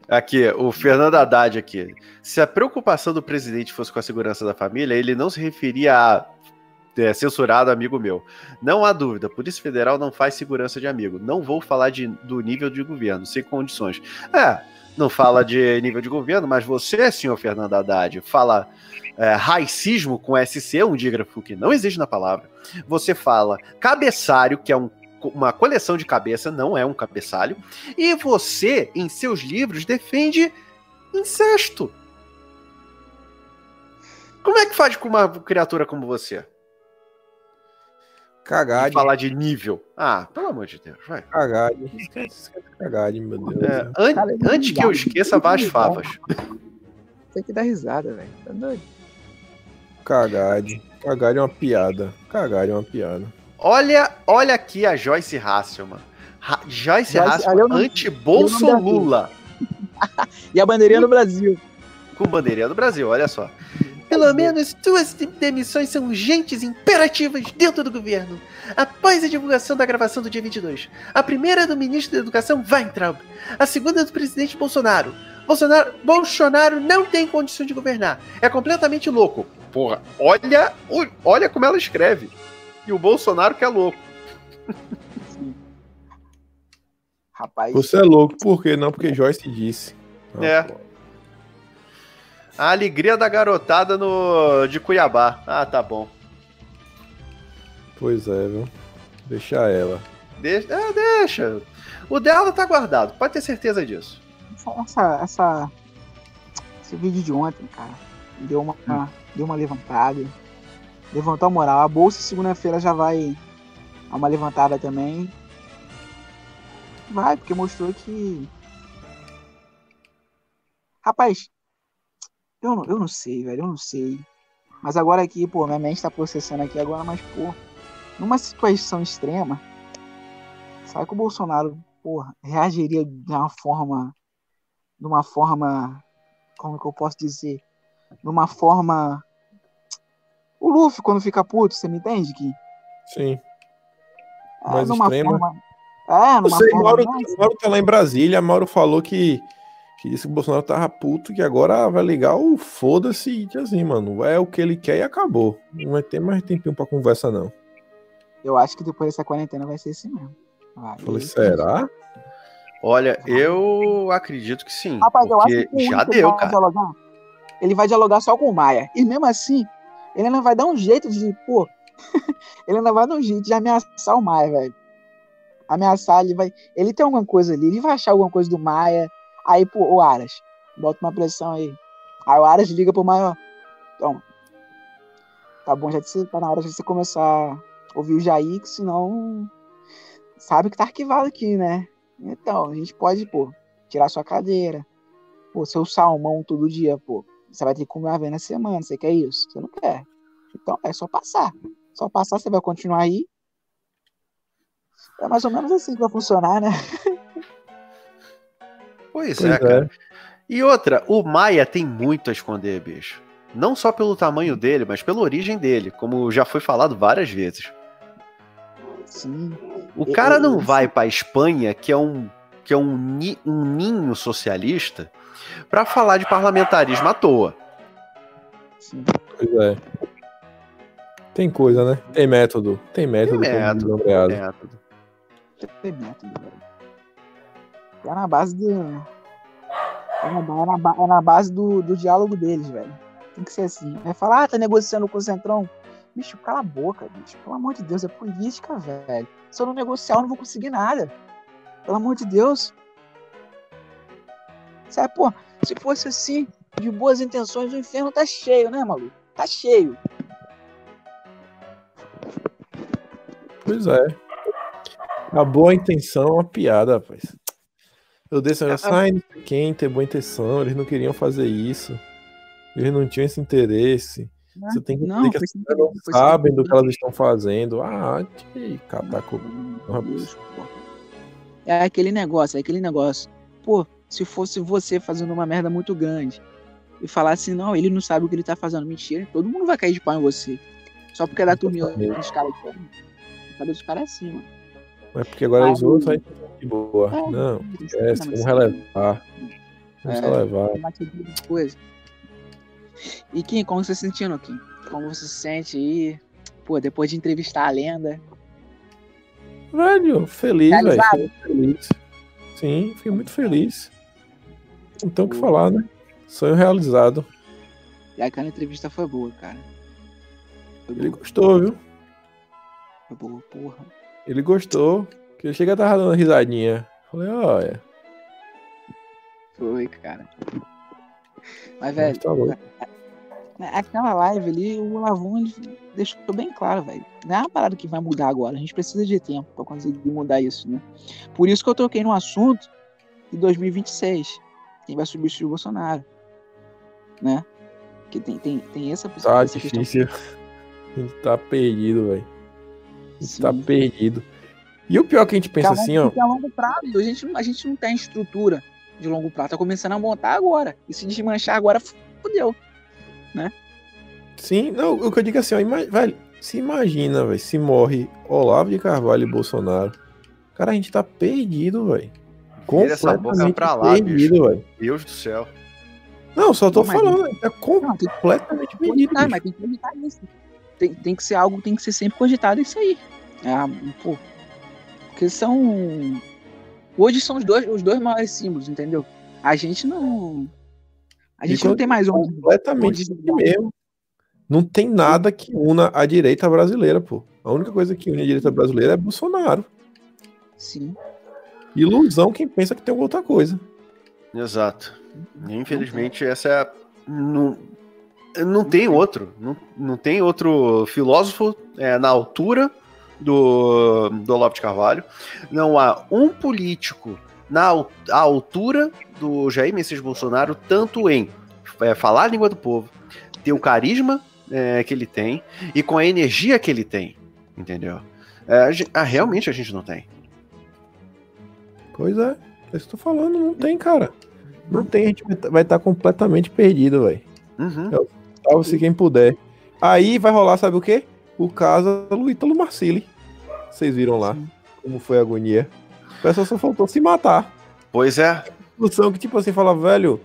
Aqui, o Fernando Haddad aqui. Se a preocupação do presidente fosse com a segurança da família, ele não se referia a é, censurado amigo meu. Não há dúvida, Polícia Federal não faz segurança de amigo. Não vou falar de, do nível de governo, sem condições. É, não fala de nível de governo, mas você, senhor Fernando Haddad, fala é, racismo com SC, um dígrafo que não existe na palavra. Você fala cabeçário, que é um uma coleção de cabeça, não é um cabeçalho. E você, em seus livros, defende incesto. Como é que faz com uma criatura como você? Cagade, Falar de nível. Ah, pelo amor de Deus, vai. cagade. Cagade, meu Deus. É, an- Cara, é antes que eu esqueça, vá às favas. Tem que dar risada, velho. Tá doido? Cagade. Cagade é uma piada. Cagade é uma piada. Olha, olha aqui a Joyce Hasselman. Ra Joyce, Joyce- Hasselman, olha o nome- anti-Bolsolula. E a bandeirinha do Brasil. Com bandeirinha do Brasil, olha só. Pelo menos duas demissões são urgentes e imperativas dentro do governo. Após a divulgação da gravação do dia 22. A primeira é do ministro da Educação, Weintraub. A segunda é do presidente Bolsonaro. Bolsonaro, Bolsonaro não tem condição de governar. É completamente louco. Porra, olha, olha como ela escreve. E o Bolsonaro que é louco. Rapaz, Você é louco, por quê? Não, porque Joyce disse. Ah, É. pô. A alegria da garotada no de Cuiabá. Ah, tá bom. Pois é, viu? Deixa ela. Deixa, é, deixa. O dela tá guardado, pode ter certeza disso. essa, essa- esse vídeo de ontem, cara, deu uma, deu uma levantada. Levantou a moral. A bolsa segunda-feira já vai dar uma levantada também. Vai, porque mostrou que. Rapaz, eu não, eu não sei, velho, eu não sei. Mas agora aqui, pô, minha mente tá processando aqui agora, mas, pô, numa situação extrema, sabe que o Bolsonaro, porra, reagiria de uma forma. De uma forma. Como que eu posso dizer? De uma forma. O Luffy, quando fica puto, você me entende? Que, Sim. é, Mais numa extrema. forma. É, numa sei, forma. Mauro, mais- Mauro tá lá em Brasília. Mauro falou que que disse que o Bolsonaro tava puto, que agora vai ligar o foda-se e assim, mano, é o que ele quer e acabou. Não vai ter mais tempinho pra conversa, não. Eu acho que depois dessa quarentena vai ser assim mesmo. Vai. Falei, será? Olha, eu acredito que sim. Rapaz, eu acho porque que já deu, cara. dialogar, ele vai dialogar só com o Maia. E mesmo assim, ele ainda vai dar um jeito de, pô, ele ainda vai dar um jeito de ameaçar o Maia, velho. Ameaçar, ele vai. Ele tem alguma coisa ali, ele vai achar alguma coisa do Maia. Aí, pô, o Aras, bota uma pressão aí. Aí o Aras liga pro Maia, ó. Então, tá bom, já você, tá na hora de você começar a ouvir o Jair, que senão sabe que tá arquivado aqui, né? Então, a gente pode, pô, tirar sua cadeira. Pô, seu salmão todo dia, pô. Você vai ter que comer uma vez na semana. Você quer isso? Você não quer. Então, é só passar. Só passar, você vai continuar aí. É mais ou menos assim que vai funcionar, né? Pois, Pois é, é. cara. E outra, o Maia tem muito a esconder, bicho. Não só pelo tamanho dele, mas pela origem dele, como já foi falado várias vezes. Sim. O cara não vai pra Espanha, que é um que é um, um ninho socialista, pra falar de parlamentarismo à toa. Sim. Pois é. Tem coisa, né? Tem método. Tem método. Tem método, Andreasa. Método. Tem método, velho. É na base do. É na, ba- é na ba- é na base do, do diálogo deles, velho. Tem que ser assim. Vai falar, ah, tá negociando com o Centrão. Bicho, cala a boca, bicho. Pelo amor de Deus, é política, velho. Se eu não negociar, eu não vou conseguir nada. Pelo amor de Deus. Sabe, pô, se fosse assim, de boas intenções, o inferno tá cheio, né, maluco? Tá cheio. Pois é. A boa intenção é uma piada, rapaz. Eu disse, olha, sai não sei quem ter boa intenção, eles não queriam fazer isso. Eles não tinham esse interesse. Você tem que entender que as pessoas não sabem do que elas estão fazendo. Ah, que cataco. É aquele negócio, é aquele negócio. Pô, se fosse você fazendo uma merda muito grande e falar assim, não, ele não sabe o que ele tá fazendo. Mentira, todo mundo vai cair de pau em você. Só porque é da turminha dos caras. A cabeça dos caras é assim, mano. Mas porque agora os outros aí de boa. É, Não, esquece, Não, vamos relevar. Vamos É. relevar. Coisas. E Kim, como você se sentindo, Kim? Como você se sente aí? Pô, depois de entrevistar a lenda. Velho, feliz, velho. Fiquei muito feliz. Sim, fiquei muito feliz. Não tem o que falar, né? Sonho realizado. E aquela entrevista foi boa, cara. Foi Ele boa, gostou, viu? foi boa, porra. Ele gostou. Que ele chega a tava dando risadinha. Falei, olha. Foi, cara. Mas, velho, tá aquela live ali, o Lavon deixou bem claro, velho. Não é uma parada que vai mudar agora. A gente precisa de tempo pra conseguir mudar isso, né? Por isso que eu toquei no assunto de 2026. Quem vai substituir o Bolsonaro. Né? Que tem, tem, tem essa Tá essa difícil. A gente tá perdido, velho. A gente tá perdido. E o pior que a gente pensa Calma, assim, ó. a longo prazo. A gente, não- a gente não tem estrutura de longo prazo. Tá começando a montar agora. E se desmanchar agora, fodeu. Sim, não, o que eu digo é assim, ó, ima- velho, se imagina, velho, se morre Olavo de Carvalho e Bolsonaro. Cara, a gente tá perdido, velho. Vira essa boca Completamente pra lá, perdido, velho. Deus do céu. Não, só tô Não, mas- falando, a gente tá Não, tem completamente perdido. bicho. mas tem que cogitar isso. Tem, tem que ser algo, tem que ser sempre cogitado isso aí. Ah, pô. Porque são. Hoje são os dois, os dois maiores símbolos, entendeu? A gente não. A gente não tem mais onde. completamente jogar. mesmo. Não tem nada que una a direita brasileira, pô. A única coisa que une a direita brasileira é Bolsonaro. Sim. Ilusão quem pensa que tem alguma outra coisa. Exato. Infelizmente, essa é a. Não, não tem outro. Não, não tem outro filósofo é, na altura do, do Olavo de Carvalho. Não há um político na à altura do Jair Messias Bolsonaro, tanto em é, falar a língua do povo, ter o carisma é, que ele tem e com a energia que ele tem. Entendeu? É, a gen- ah, realmente a gente não tem. Pois é, é isso que eu tô falando, não tem, cara. Não tem, a gente vai estar completamente perdido, velho. Uhum. Salve-se quem puder. Aí vai rolar, sabe o quê? O caso do Ítalo Marcili. Vocês viram lá Sim. como foi a agonia. O pessoal só faltou se matar. Pois é. discussão que, tipo assim, fala, velho,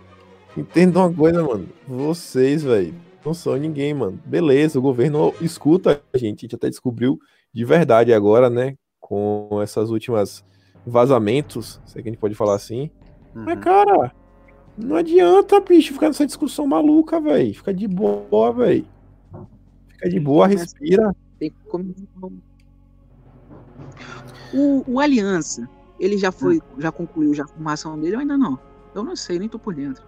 entenda uma coisa, mano. Vocês, velho, não são ninguém, mano. Beleza, o governo escuta a gente, a gente até descobriu de verdade agora, né? Com essas últimas vazamentos, se é que a gente pode falar assim. Mas, Uhum. cara, não adianta, bicho, ficar nessa discussão maluca, velho. Fica de boa, velho. Fica de boa, respira. Tem que comer. O, o Aliança, ele já foi, já concluiu já a formação dele ou ainda não? Eu não sei, nem tô por dentro.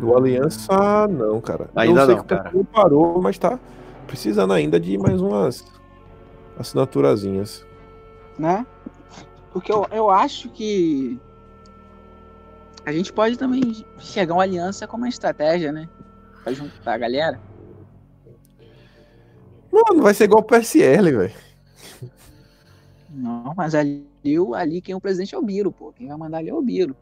Do Aliança, não, cara. Ainda Eu sei não, cara. Parou, mas tá precisando ainda de mais umas assinaturazinhas. né? Porque eu, eu acho que a gente pode também chegar uma aliança como uma estratégia, né? Pra juntar a galera. Mano, vai ser igual o PSL, velho. Não, mas ali, ali quem é o presidente é o Biro, pô. Quem vai mandar ali é o Biro.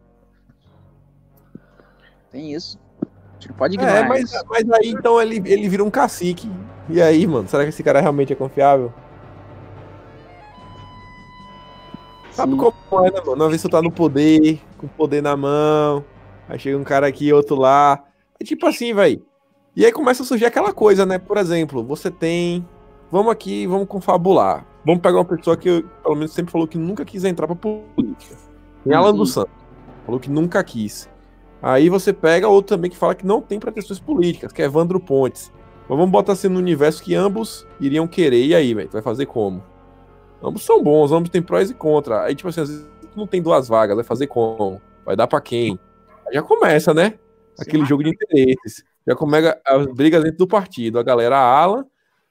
Tem isso. A gente não pode ignorar É, mas, mas aí então ele, ele vira um cacique. E aí, mano, será que esse cara realmente é confiável? Sabe Sim. como é, né, mano? Uma vez você tá no poder, com o poder na mão, aí chega um cara aqui, outro lá. É tipo assim, velho. E aí começa a surgir aquela coisa, né? Por exemplo, você tem. Vamos aqui, vamos confabular. Vamos pegar uma pessoa que, pelo menos, sempre falou que nunca quis entrar pra política. Em Alan Uhum. dos Santos. Falou que nunca quis. Aí você pega outro também que fala que não tem pretensões políticas, que é Evandro Pontes. Mas vamos botar assim no universo que ambos iriam querer. E aí, velho? Tu vai fazer como? Ambos são bons, ambos têm prós e contras. Aí, tipo assim, às vezes não tem duas vagas, vai fazer como? Vai dar pra quem? Aí já começa, né? Aquele jogo de interesses. Já começa as brigas dentro do partido. A galera Alan,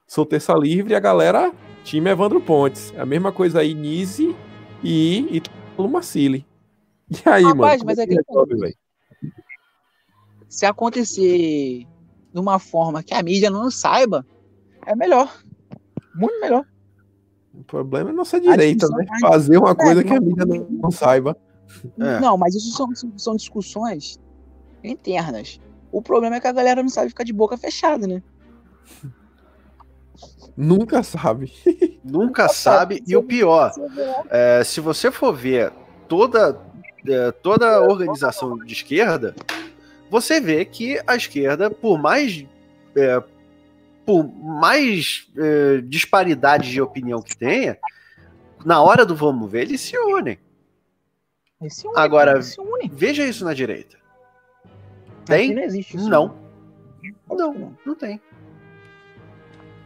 sou terça livre, e a galera time Evandro Pontes. É a mesma coisa aí, Nise e Italo Marcili. E aí, Rapaz, mano? mas é é que resolve? Se acontecer de uma forma que a mídia não saiba, é melhor. Muito melhor. O problema é nossa direita, né? vai- Fazer uma coisa É, que a não- mídia não, não saiba. É. Não, mas isso são, são discussões internas. O problema é que a galera não sabe ficar de boca fechada, né? Nunca sabe. Nunca sabe. E o pior, é, se você for ver toda, é, toda a organização de esquerda, você vê que a esquerda, por mais, é, por mais é, disparidade de opinião que tenha, na hora do vamos ver, eles se unem. Eles se unem, Agora- eles se unem. Veja isso na direita. Aqui Tem? não existe isso. Não. Não. Não, não tem.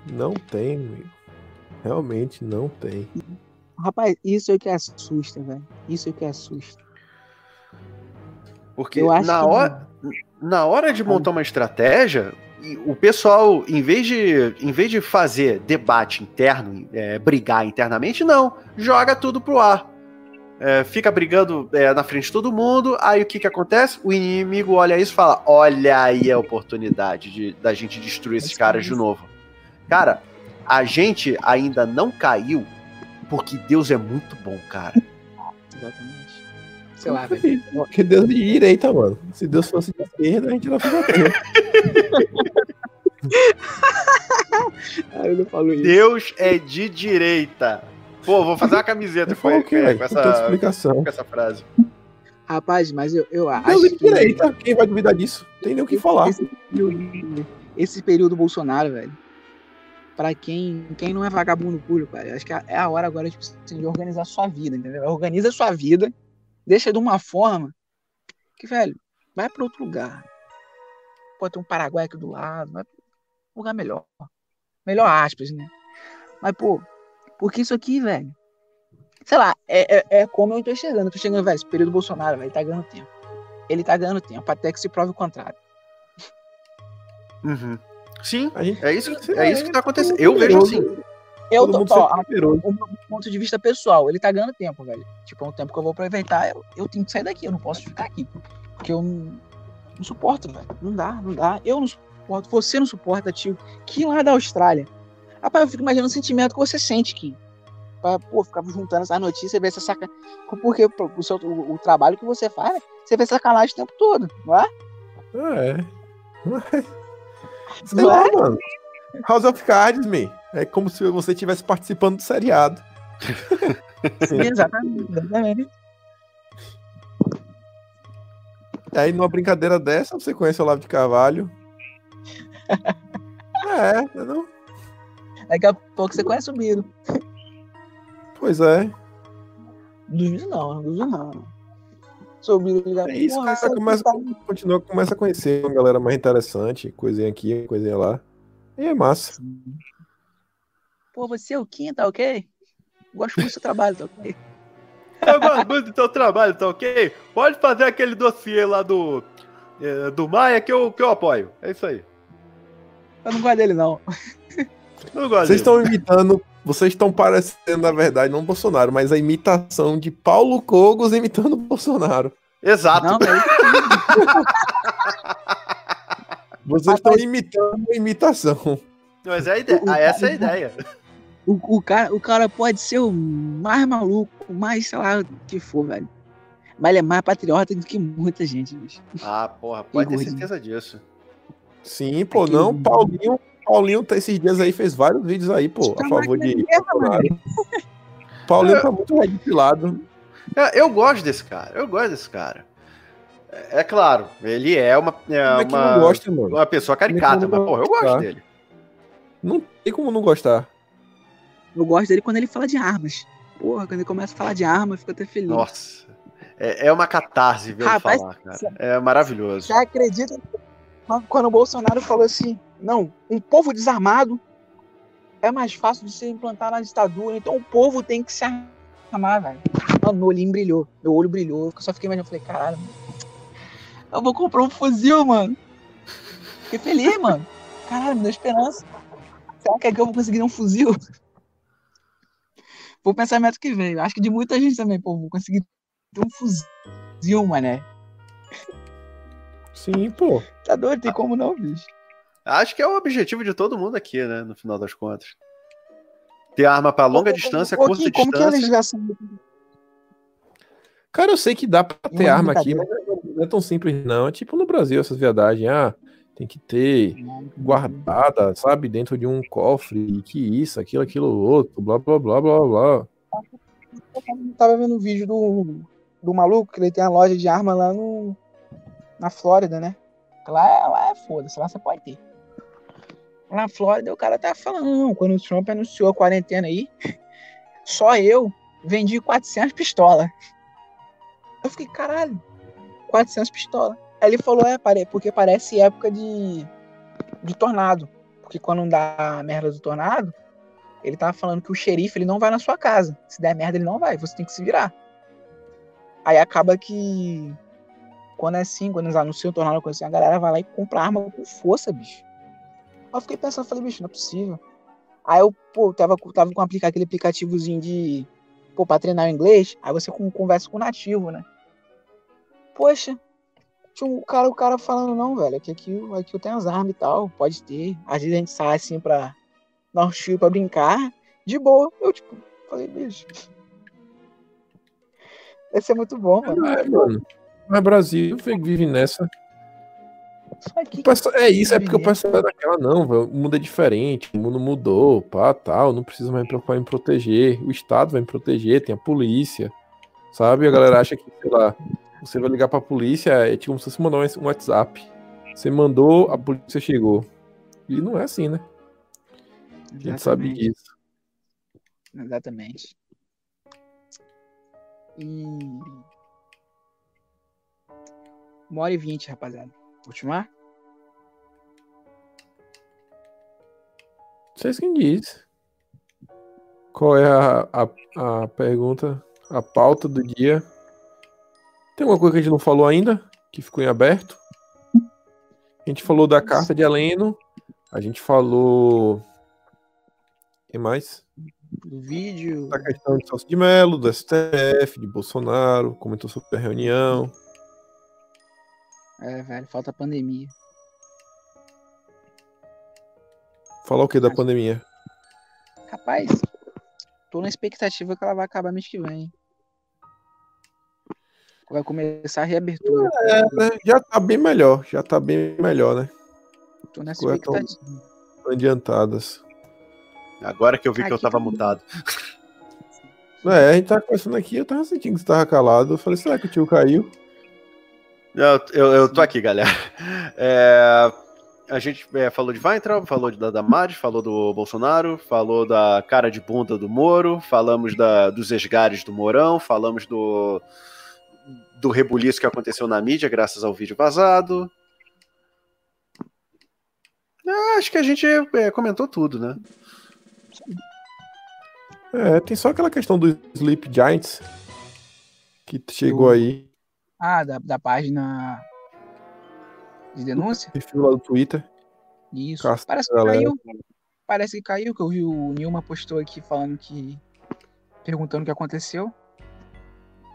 Não tem, amigo. Realmente não tem. Rapaz, isso é o que assusta, velho. Isso é o que assusta. Porque Eu acho na que hora, na hora de montar uma estratégia, o pessoal, em vez de, em vez de fazer debate interno, é, brigar internamente, não. Joga tudo pro ar. É, fica brigando é, na frente de todo mundo. Aí o que, que acontece? O inimigo olha isso e fala: Olha aí a oportunidade de, da gente destruir esses caras de novo. Cara, a gente ainda não caiu porque Deus é muito bom, cara. Exatamente. Sei lá, velho. Porque Deus é de direita, mano. Se Deus fosse de esquerda, a gente não ficaria. Ah, eu não falo isso. Deus é de direita. Pô, vou fazer uma camiseta com, quê, com velho? Com toda essa, explicação. com essa frase. Rapaz, mas eu, eu acho Deus é de que direita. Quem vai duvidar disso? Tem nem o que falar. Esse período, esse período Bolsonaro, velho. Pra quem, quem não é vagabundo puro, cara, acho que é a hora agora tipo, assim, de organizar sua vida, entendeu? Organiza sua vida, deixa de uma forma que, velho, vai pra outro lugar. Pode ter um Paraguai aqui do lado, vai pra um lugar melhor. Melhor aspas, né? Mas, pô, porque isso aqui, velho, sei lá, é, é, é como eu tô enxergando. Eu tô chegando, velho, esse período Bolsonaro, velho, ele tá ganhando tempo. Ele tá ganhando tempo, até que se prove o contrário. Uhum. Sim, gente é isso, é isso que tá acontecendo. Eu vejo assim. Eu Todo tô, ó, o meu ponto de vista pessoal, ele tá ganhando tempo, velho. Tipo, é um tempo que eu vou aproveitar, eu, eu tenho que sair daqui, eu não posso ficar aqui. Porque eu não, não suporto, velho. Não dá, não dá. Eu não suporto, você não suporta, tio. Que lá da Austrália. Rapaz, eu fico imaginando o sentimento que você sente, Kim. Pra, pô, ficar juntando essas notícias, ver essa saca. Porque o, seu, o, o trabalho que você faz, né, você vê sacanagem o tempo todo, não é? É. Mas- Sei Não lá, é? mano. House of Cards, man. É como se você estivesse participando do seriado. Sim. Exatamente, exatamente. Aí numa brincadeira dessa, você conhece o Olavo de Carvalho. É, não? Daqui a pouco você conhece o Biro. Pois é. Duvido não, duvido não. Sou o Biro ligar É isso, cara, começa, tá- continua, começa a conhecer uma galera mais interessante, coisinha aqui, coisinha lá. E é massa. Pô, você é o Kim, tá ok? Gosto muito do seu trabalho, tá ok? Eu gosto muito do teu trabalho, tá ok? Pode fazer aquele dossiê lá do. eh, do Maia que eu, que eu apoio. É isso aí. Eu não gosto dele, não. Eu gosto Vocês estão imitando, vocês estão parecendo, na verdade, não o Bolsonaro, mas a imitação de Paulo Cogos imitando o Bolsonaro. Exato. Não. Vocês estão imitando a imitação. Mas é a ideia. ah, essa é a ideia. O, o, cara, o cara pode ser o mais maluco, o mais, sei lá, o que for, velho. Mas ele é mais patriota do que muita gente, bicho. Ah, porra, pode ter certeza disso. Sim, pô, Aquele- não, Paulinho, Paulinho tá esses dias aí, fez vários vídeos aí, pô, a favor de. Paulinho tá muito redipilado. É, Eu gosto desse cara, eu gosto desse cara. É, é claro, ele é uma, é é que uma, não gosta, mano? uma pessoa caricata, é que mas porra, eu gosto dele. Não tem como não gostar. Eu gosto dele quando ele fala de armas. Porra, quando ele começa a falar de arma, eu fico até feliz. Nossa. É, é uma catarse ver ele Rapaz, falar, cara. É maravilhoso. Já acredita quando o Bolsonaro falou assim: não, um povo desarmado é mais fácil de se implantar na ditadura, então o povo tem que se armar, velho. Mano, meu olhinho brilhou, meu olho brilhou, eu só fiquei imaginando, eu falei, caralho, mano, eu vou comprar um fuzil, mano. Fiquei feliz, mano. Caralho, me deu esperança. Será que é que eu vou conseguir um fuzil? Foi o pensamento que veio. Acho que de muita gente também, pô, vou conseguir ter um fuzil, mané. Sim, pô. Tá doido? Tem como não, bicho? Acho que é o objetivo de todo mundo aqui, né? No final das contas. Ter arma pra longa Ô, ô, distância, ô, curta Kim, Como que é a distância. legislação? Cara, eu sei que dá pra ter Uma arma aqui, mas não é tão simples, não. É tipo no Brasil, essas viadagens. Ah, tem que ter guardada, sabe, dentro de um cofre, que isso, aquilo, aquilo, outro, blá, blá, blá, blá, blá. Eu tava vendo um vídeo do, do maluco que ele tem a loja de arma lá no, na Flórida, né? Lá, é- lá é foda-se, lá você pode ter. Na Flórida o cara tá falando, não, quando o Trump anunciou a quarentena aí, só eu vendi 400 pistolas. Eu fiquei, caralho, 400 pistolas. Ele falou, é, porque parece época de, de tornado. Porque quando dá a merda do tornado, ele tava falando que o xerife ele não vai na sua casa. Se der merda, ele não vai. Você tem que se virar. Aí acaba que. Quando é assim, quando eles anunciam o tornado, assim, a galera vai lá e compra arma com força, bicho. Aí eu fiquei pensando, falei, bicho, não é possível. Aí eu, pô, tava, tava com aquele aplicativozinho de. Pô, pra treinar o inglês. Aí você conversa com o nativo, né? Poxa. Tinha um cara, o cara falando, não, velho, que aqui, aqui eu tenho as armas e tal, pode ter. Às vezes a gente sai assim pra dar um tiro pra brincar, de boa. Eu, tipo, falei, bicho. Esse é muito bom, mano. É, mano. Mas Brasil vive nessa. É isso, é porque o pessoal é daquela, não, velho, o mundo é diferente, o mundo mudou, pá, tal, não precisa mais me preocupar em proteger, o Estado vai me proteger, tem a polícia, sabe? A galera acha que, sei lá, você vai ligar pra polícia, é tipo como se você mandar um WhatsApp. Você mandou, a polícia chegou. E não é assim, né? A gente sabe disso. Exatamente. E. Uma hora e vinte, rapaziada. Ultimar? Vocês quem diz. Qual é a, a, a pergunta, a pauta do dia? Tem alguma coisa que a gente não falou ainda? Que ficou em aberto? A gente falou da carta de Heleno. A gente falou. O que mais? Do vídeo. Da questão de Celso de Mello, do STF, de Bolsonaro. Comentou sobre a reunião. É, velho, falta a pandemia. Falou o que da pandemia? Rapaz, tô na expectativa que ela vai acabar mês que vem. Vai começar a reabertura. né? Já tá bem melhor. Já tá bem melhor, né? Tô nessa tão- expectativa. Adiantadas. Agora que eu vi que eu Aqui tava também. mutado. É, a gente tava conversando aqui, eu tava sentindo que você tava calado. Eu falei, será que o tio caiu? Eu, eu, eu tô aqui, galera. É, a gente é, falou de Weintraub, falou de, da Damares, falou do Bolsonaro, falou da cara de bunda do Moro, falamos da, dos esgares do Mourão, falamos do, do rebuliço que aconteceu na mídia graças ao vídeo vazado. Ah, acho que a gente é, comentou tudo, né? É, tem só aquela questão do Sleep Giants que chegou aí. Ah, da, da página de denúncia? Perfil lá do Twitter. Isso. Castra, Parece que galera. caiu. Parece que caiu, que eu vi o Nilma postou aqui falando que. perguntando o que aconteceu.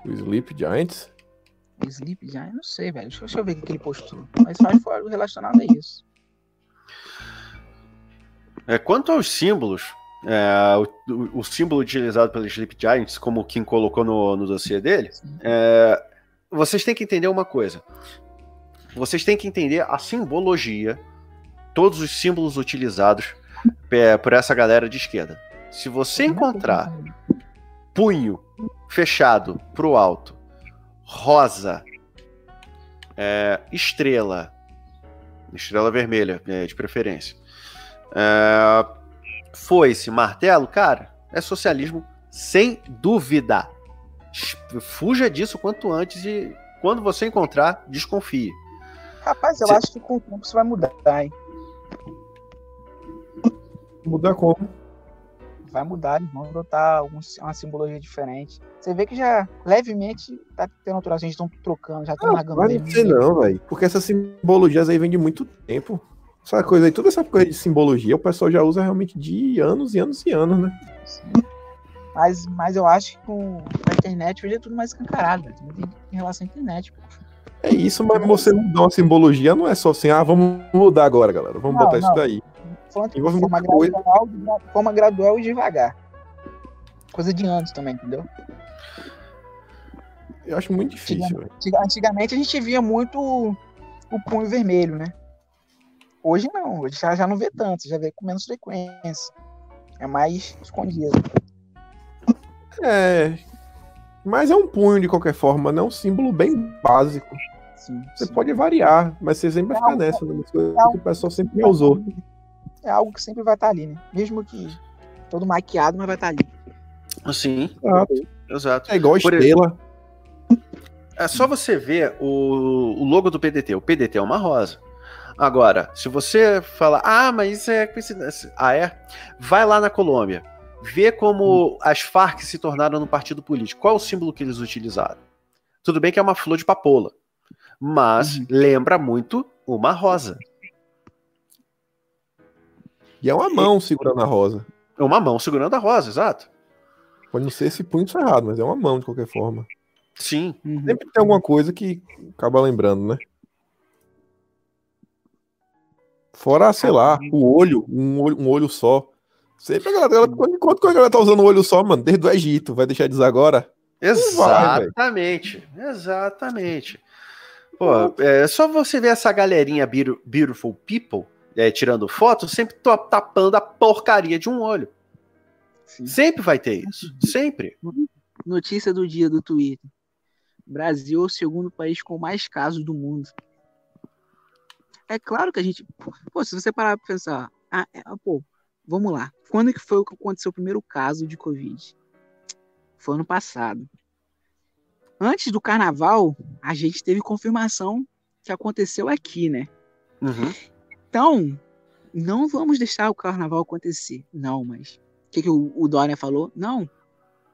O Sleep Giants. Sleep eu não sei, velho. Deixa, deixa eu ver o que ele postou. Mas só foi algo relacionado a isso. É, quanto aos símbolos, é, o, o- símbolo utilizado pelo Sleep Giants, como o Kim colocou no, no dossiê dele, é, vocês têm que entender uma coisa. Vocês têm que entender a simbologia, todos os símbolos utilizados é, por essa galera de esquerda. Se você encontrar punho fechado pro alto, rosa, é, estrela, estrela vermelha, é, de preferência, é, foice, martelo, cara, é socialismo sem dúvida. Fuja disso quanto antes e quando você encontrar, desconfie. Rapaz, eu Cê- acho que com o tempo isso vai mudar, hein? Mudar como? Vai mudar, eles vão adotar algum, uma simbologia diferente. Você vê que já levemente tá tendo alteração, eles estão trocando, já estão Não, largando bem. não ser não, velho. Porque essas simbologias aí vêm de muito tempo. Essa coisa aí, toda essa coisa de simbologia, o pessoal já usa realmente de anos e anos e anos, né? Mas, mas eu acho que com a internet hoje é tudo mais escancarado, velho. Em relação à internet. Pô. É isso, mas você mudar uma simbologia não é só assim, ah, vamos mudar agora, galera. Vamos Não, botar isso não. daí. Falando de forma gradual, de forma gradual e devagar. Coisa de anos também, entendeu? Eu acho muito difícil, velho. Antiga- Antigamente a gente via muito o, punho vermelho, né? Hoje não, hoje já, já não vê tanto, já vê com menos frequência. É mais escondido. É. Mas é um punho de qualquer forma, né? Um símbolo bem básico. Sim, Você sim. pode variar, mas você sempre vai ficar nessa, né? Uma coisa que o pessoal sempre usou. É algo que sempre vai estar ali, né? Mesmo que todo maquiado, mas vai estar ali. Sim, Exato. exato. É igual a estrela. É só você ver o, o logo do PDT. O PDT é uma rosa. Agora, se você falar, ah, mas isso é coincidência. Ah, é? Vai lá na Colômbia. Vê como as Farc se tornaram um partido político. Qual é o símbolo que eles utilizaram? Tudo bem que é uma flor de papoula. Mas lembra muito uma rosa. E é uma mão segurando a rosa. É uma mão segurando a rosa, exato. Pode não ser esse punho cerrado, mas é uma mão de qualquer forma. Sim. Sempre tem alguma coisa que acaba lembrando, né? Fora, sei lá, o olho, um olho, um olho só. Sempre a galera, quando, enquanto a galera tá usando o olho só, mano, desde o Egito, vai deixar de usar agora? vai, velho. Exatamente. Exatamente. Pô, é só você ver essa galerinha beautiful people é, tirando foto, sempre tô tapando a porcaria de um olho. Sim. Sempre vai ter isso. Sempre. Notícia do dia do Twitter. Brasil é o segundo país com mais casos do mundo. É claro que a gente. Pô, se você parar pra pensar. Ah, é, ah, pô, vamos lá. Quando que foi que aconteceu o primeiro caso de Covid? Foi ano passado. Antes do carnaval, a gente teve confirmação que aconteceu aqui, né? Uhum. Então, não vamos deixar o carnaval acontecer. Não, mas. O que, que o, o Dória falou? Não.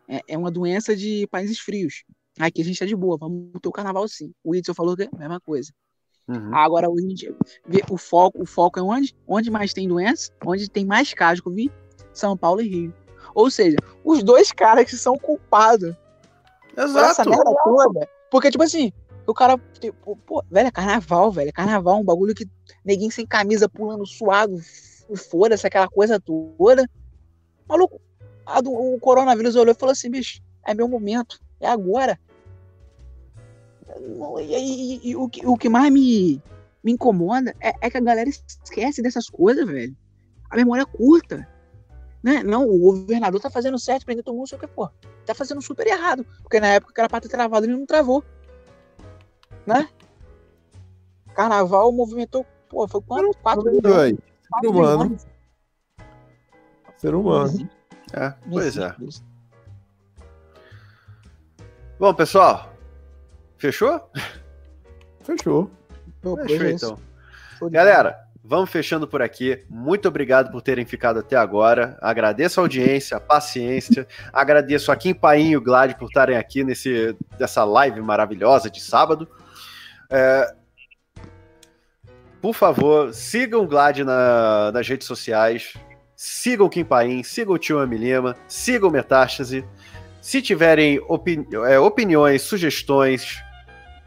É, é uma doença de países frios. Aqui a gente tá de boa, vamos ter o carnaval sim. O Whitson falou que é a mesma coisa. Uhum. Agora a gente vê o foco, o foco é onde? Onde mais tem doença? Onde tem mais casos de Covid? São Paulo e Rio. Ou seja, os dois caras que são culpados por essa Exato. merda toda. Porque, tipo assim, o cara. Tipo, pô, velho, é carnaval, velho. É carnaval, um bagulho que ninguém sem camisa pulando suado, foda-se, aquela coisa toda. Maluco, do- o coronavírus olhou e falou assim, bicho, é meu momento, é agora. E, e- e o, que, o que mais me, me incomoda é, é que a galera esquece dessas coisas, velho. A memória é curta. Né? Não, o governador tá fazendo certo, prender todo mundo, sei o que, pô. Tá fazendo super errado. Porque na época que era pra ter travado, ele não travou. Né? Carnaval movimentou, pô, foi quanto? 4 Tudo milhões. Ser humano. Ser humano. É, pois é. Bom, pessoal, fechou? Fechou. Pô, Fechou é então. Galera, vamos fechando por aqui. Muito obrigado por terem ficado até agora. Agradeço a audiência, a paciência. Agradeço a Kim Paim e o Glad por estarem aqui nesse, nessa live maravilhosa de sábado. É, Por favor, sigam o Glad na- nas redes sociais. Sigam o Kim Paim, sigam o Tio Ami Lima, sigam o Metástase. Se tiverem opini- é, opiniões, sugestões,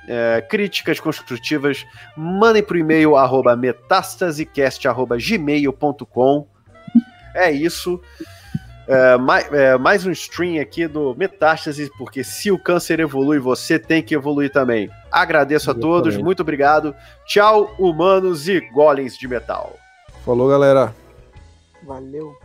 é, críticas construtivas, mandem pro e-mail arroba metastasecast.gmail.com. É isso. É, mais, é, mais um stream aqui do Metástase, porque se o câncer evolui, você tem que evoluir também. Agradeço a todos, muito obrigado. Tchau, humanos e golems de metal. Falou, galera. Valeu.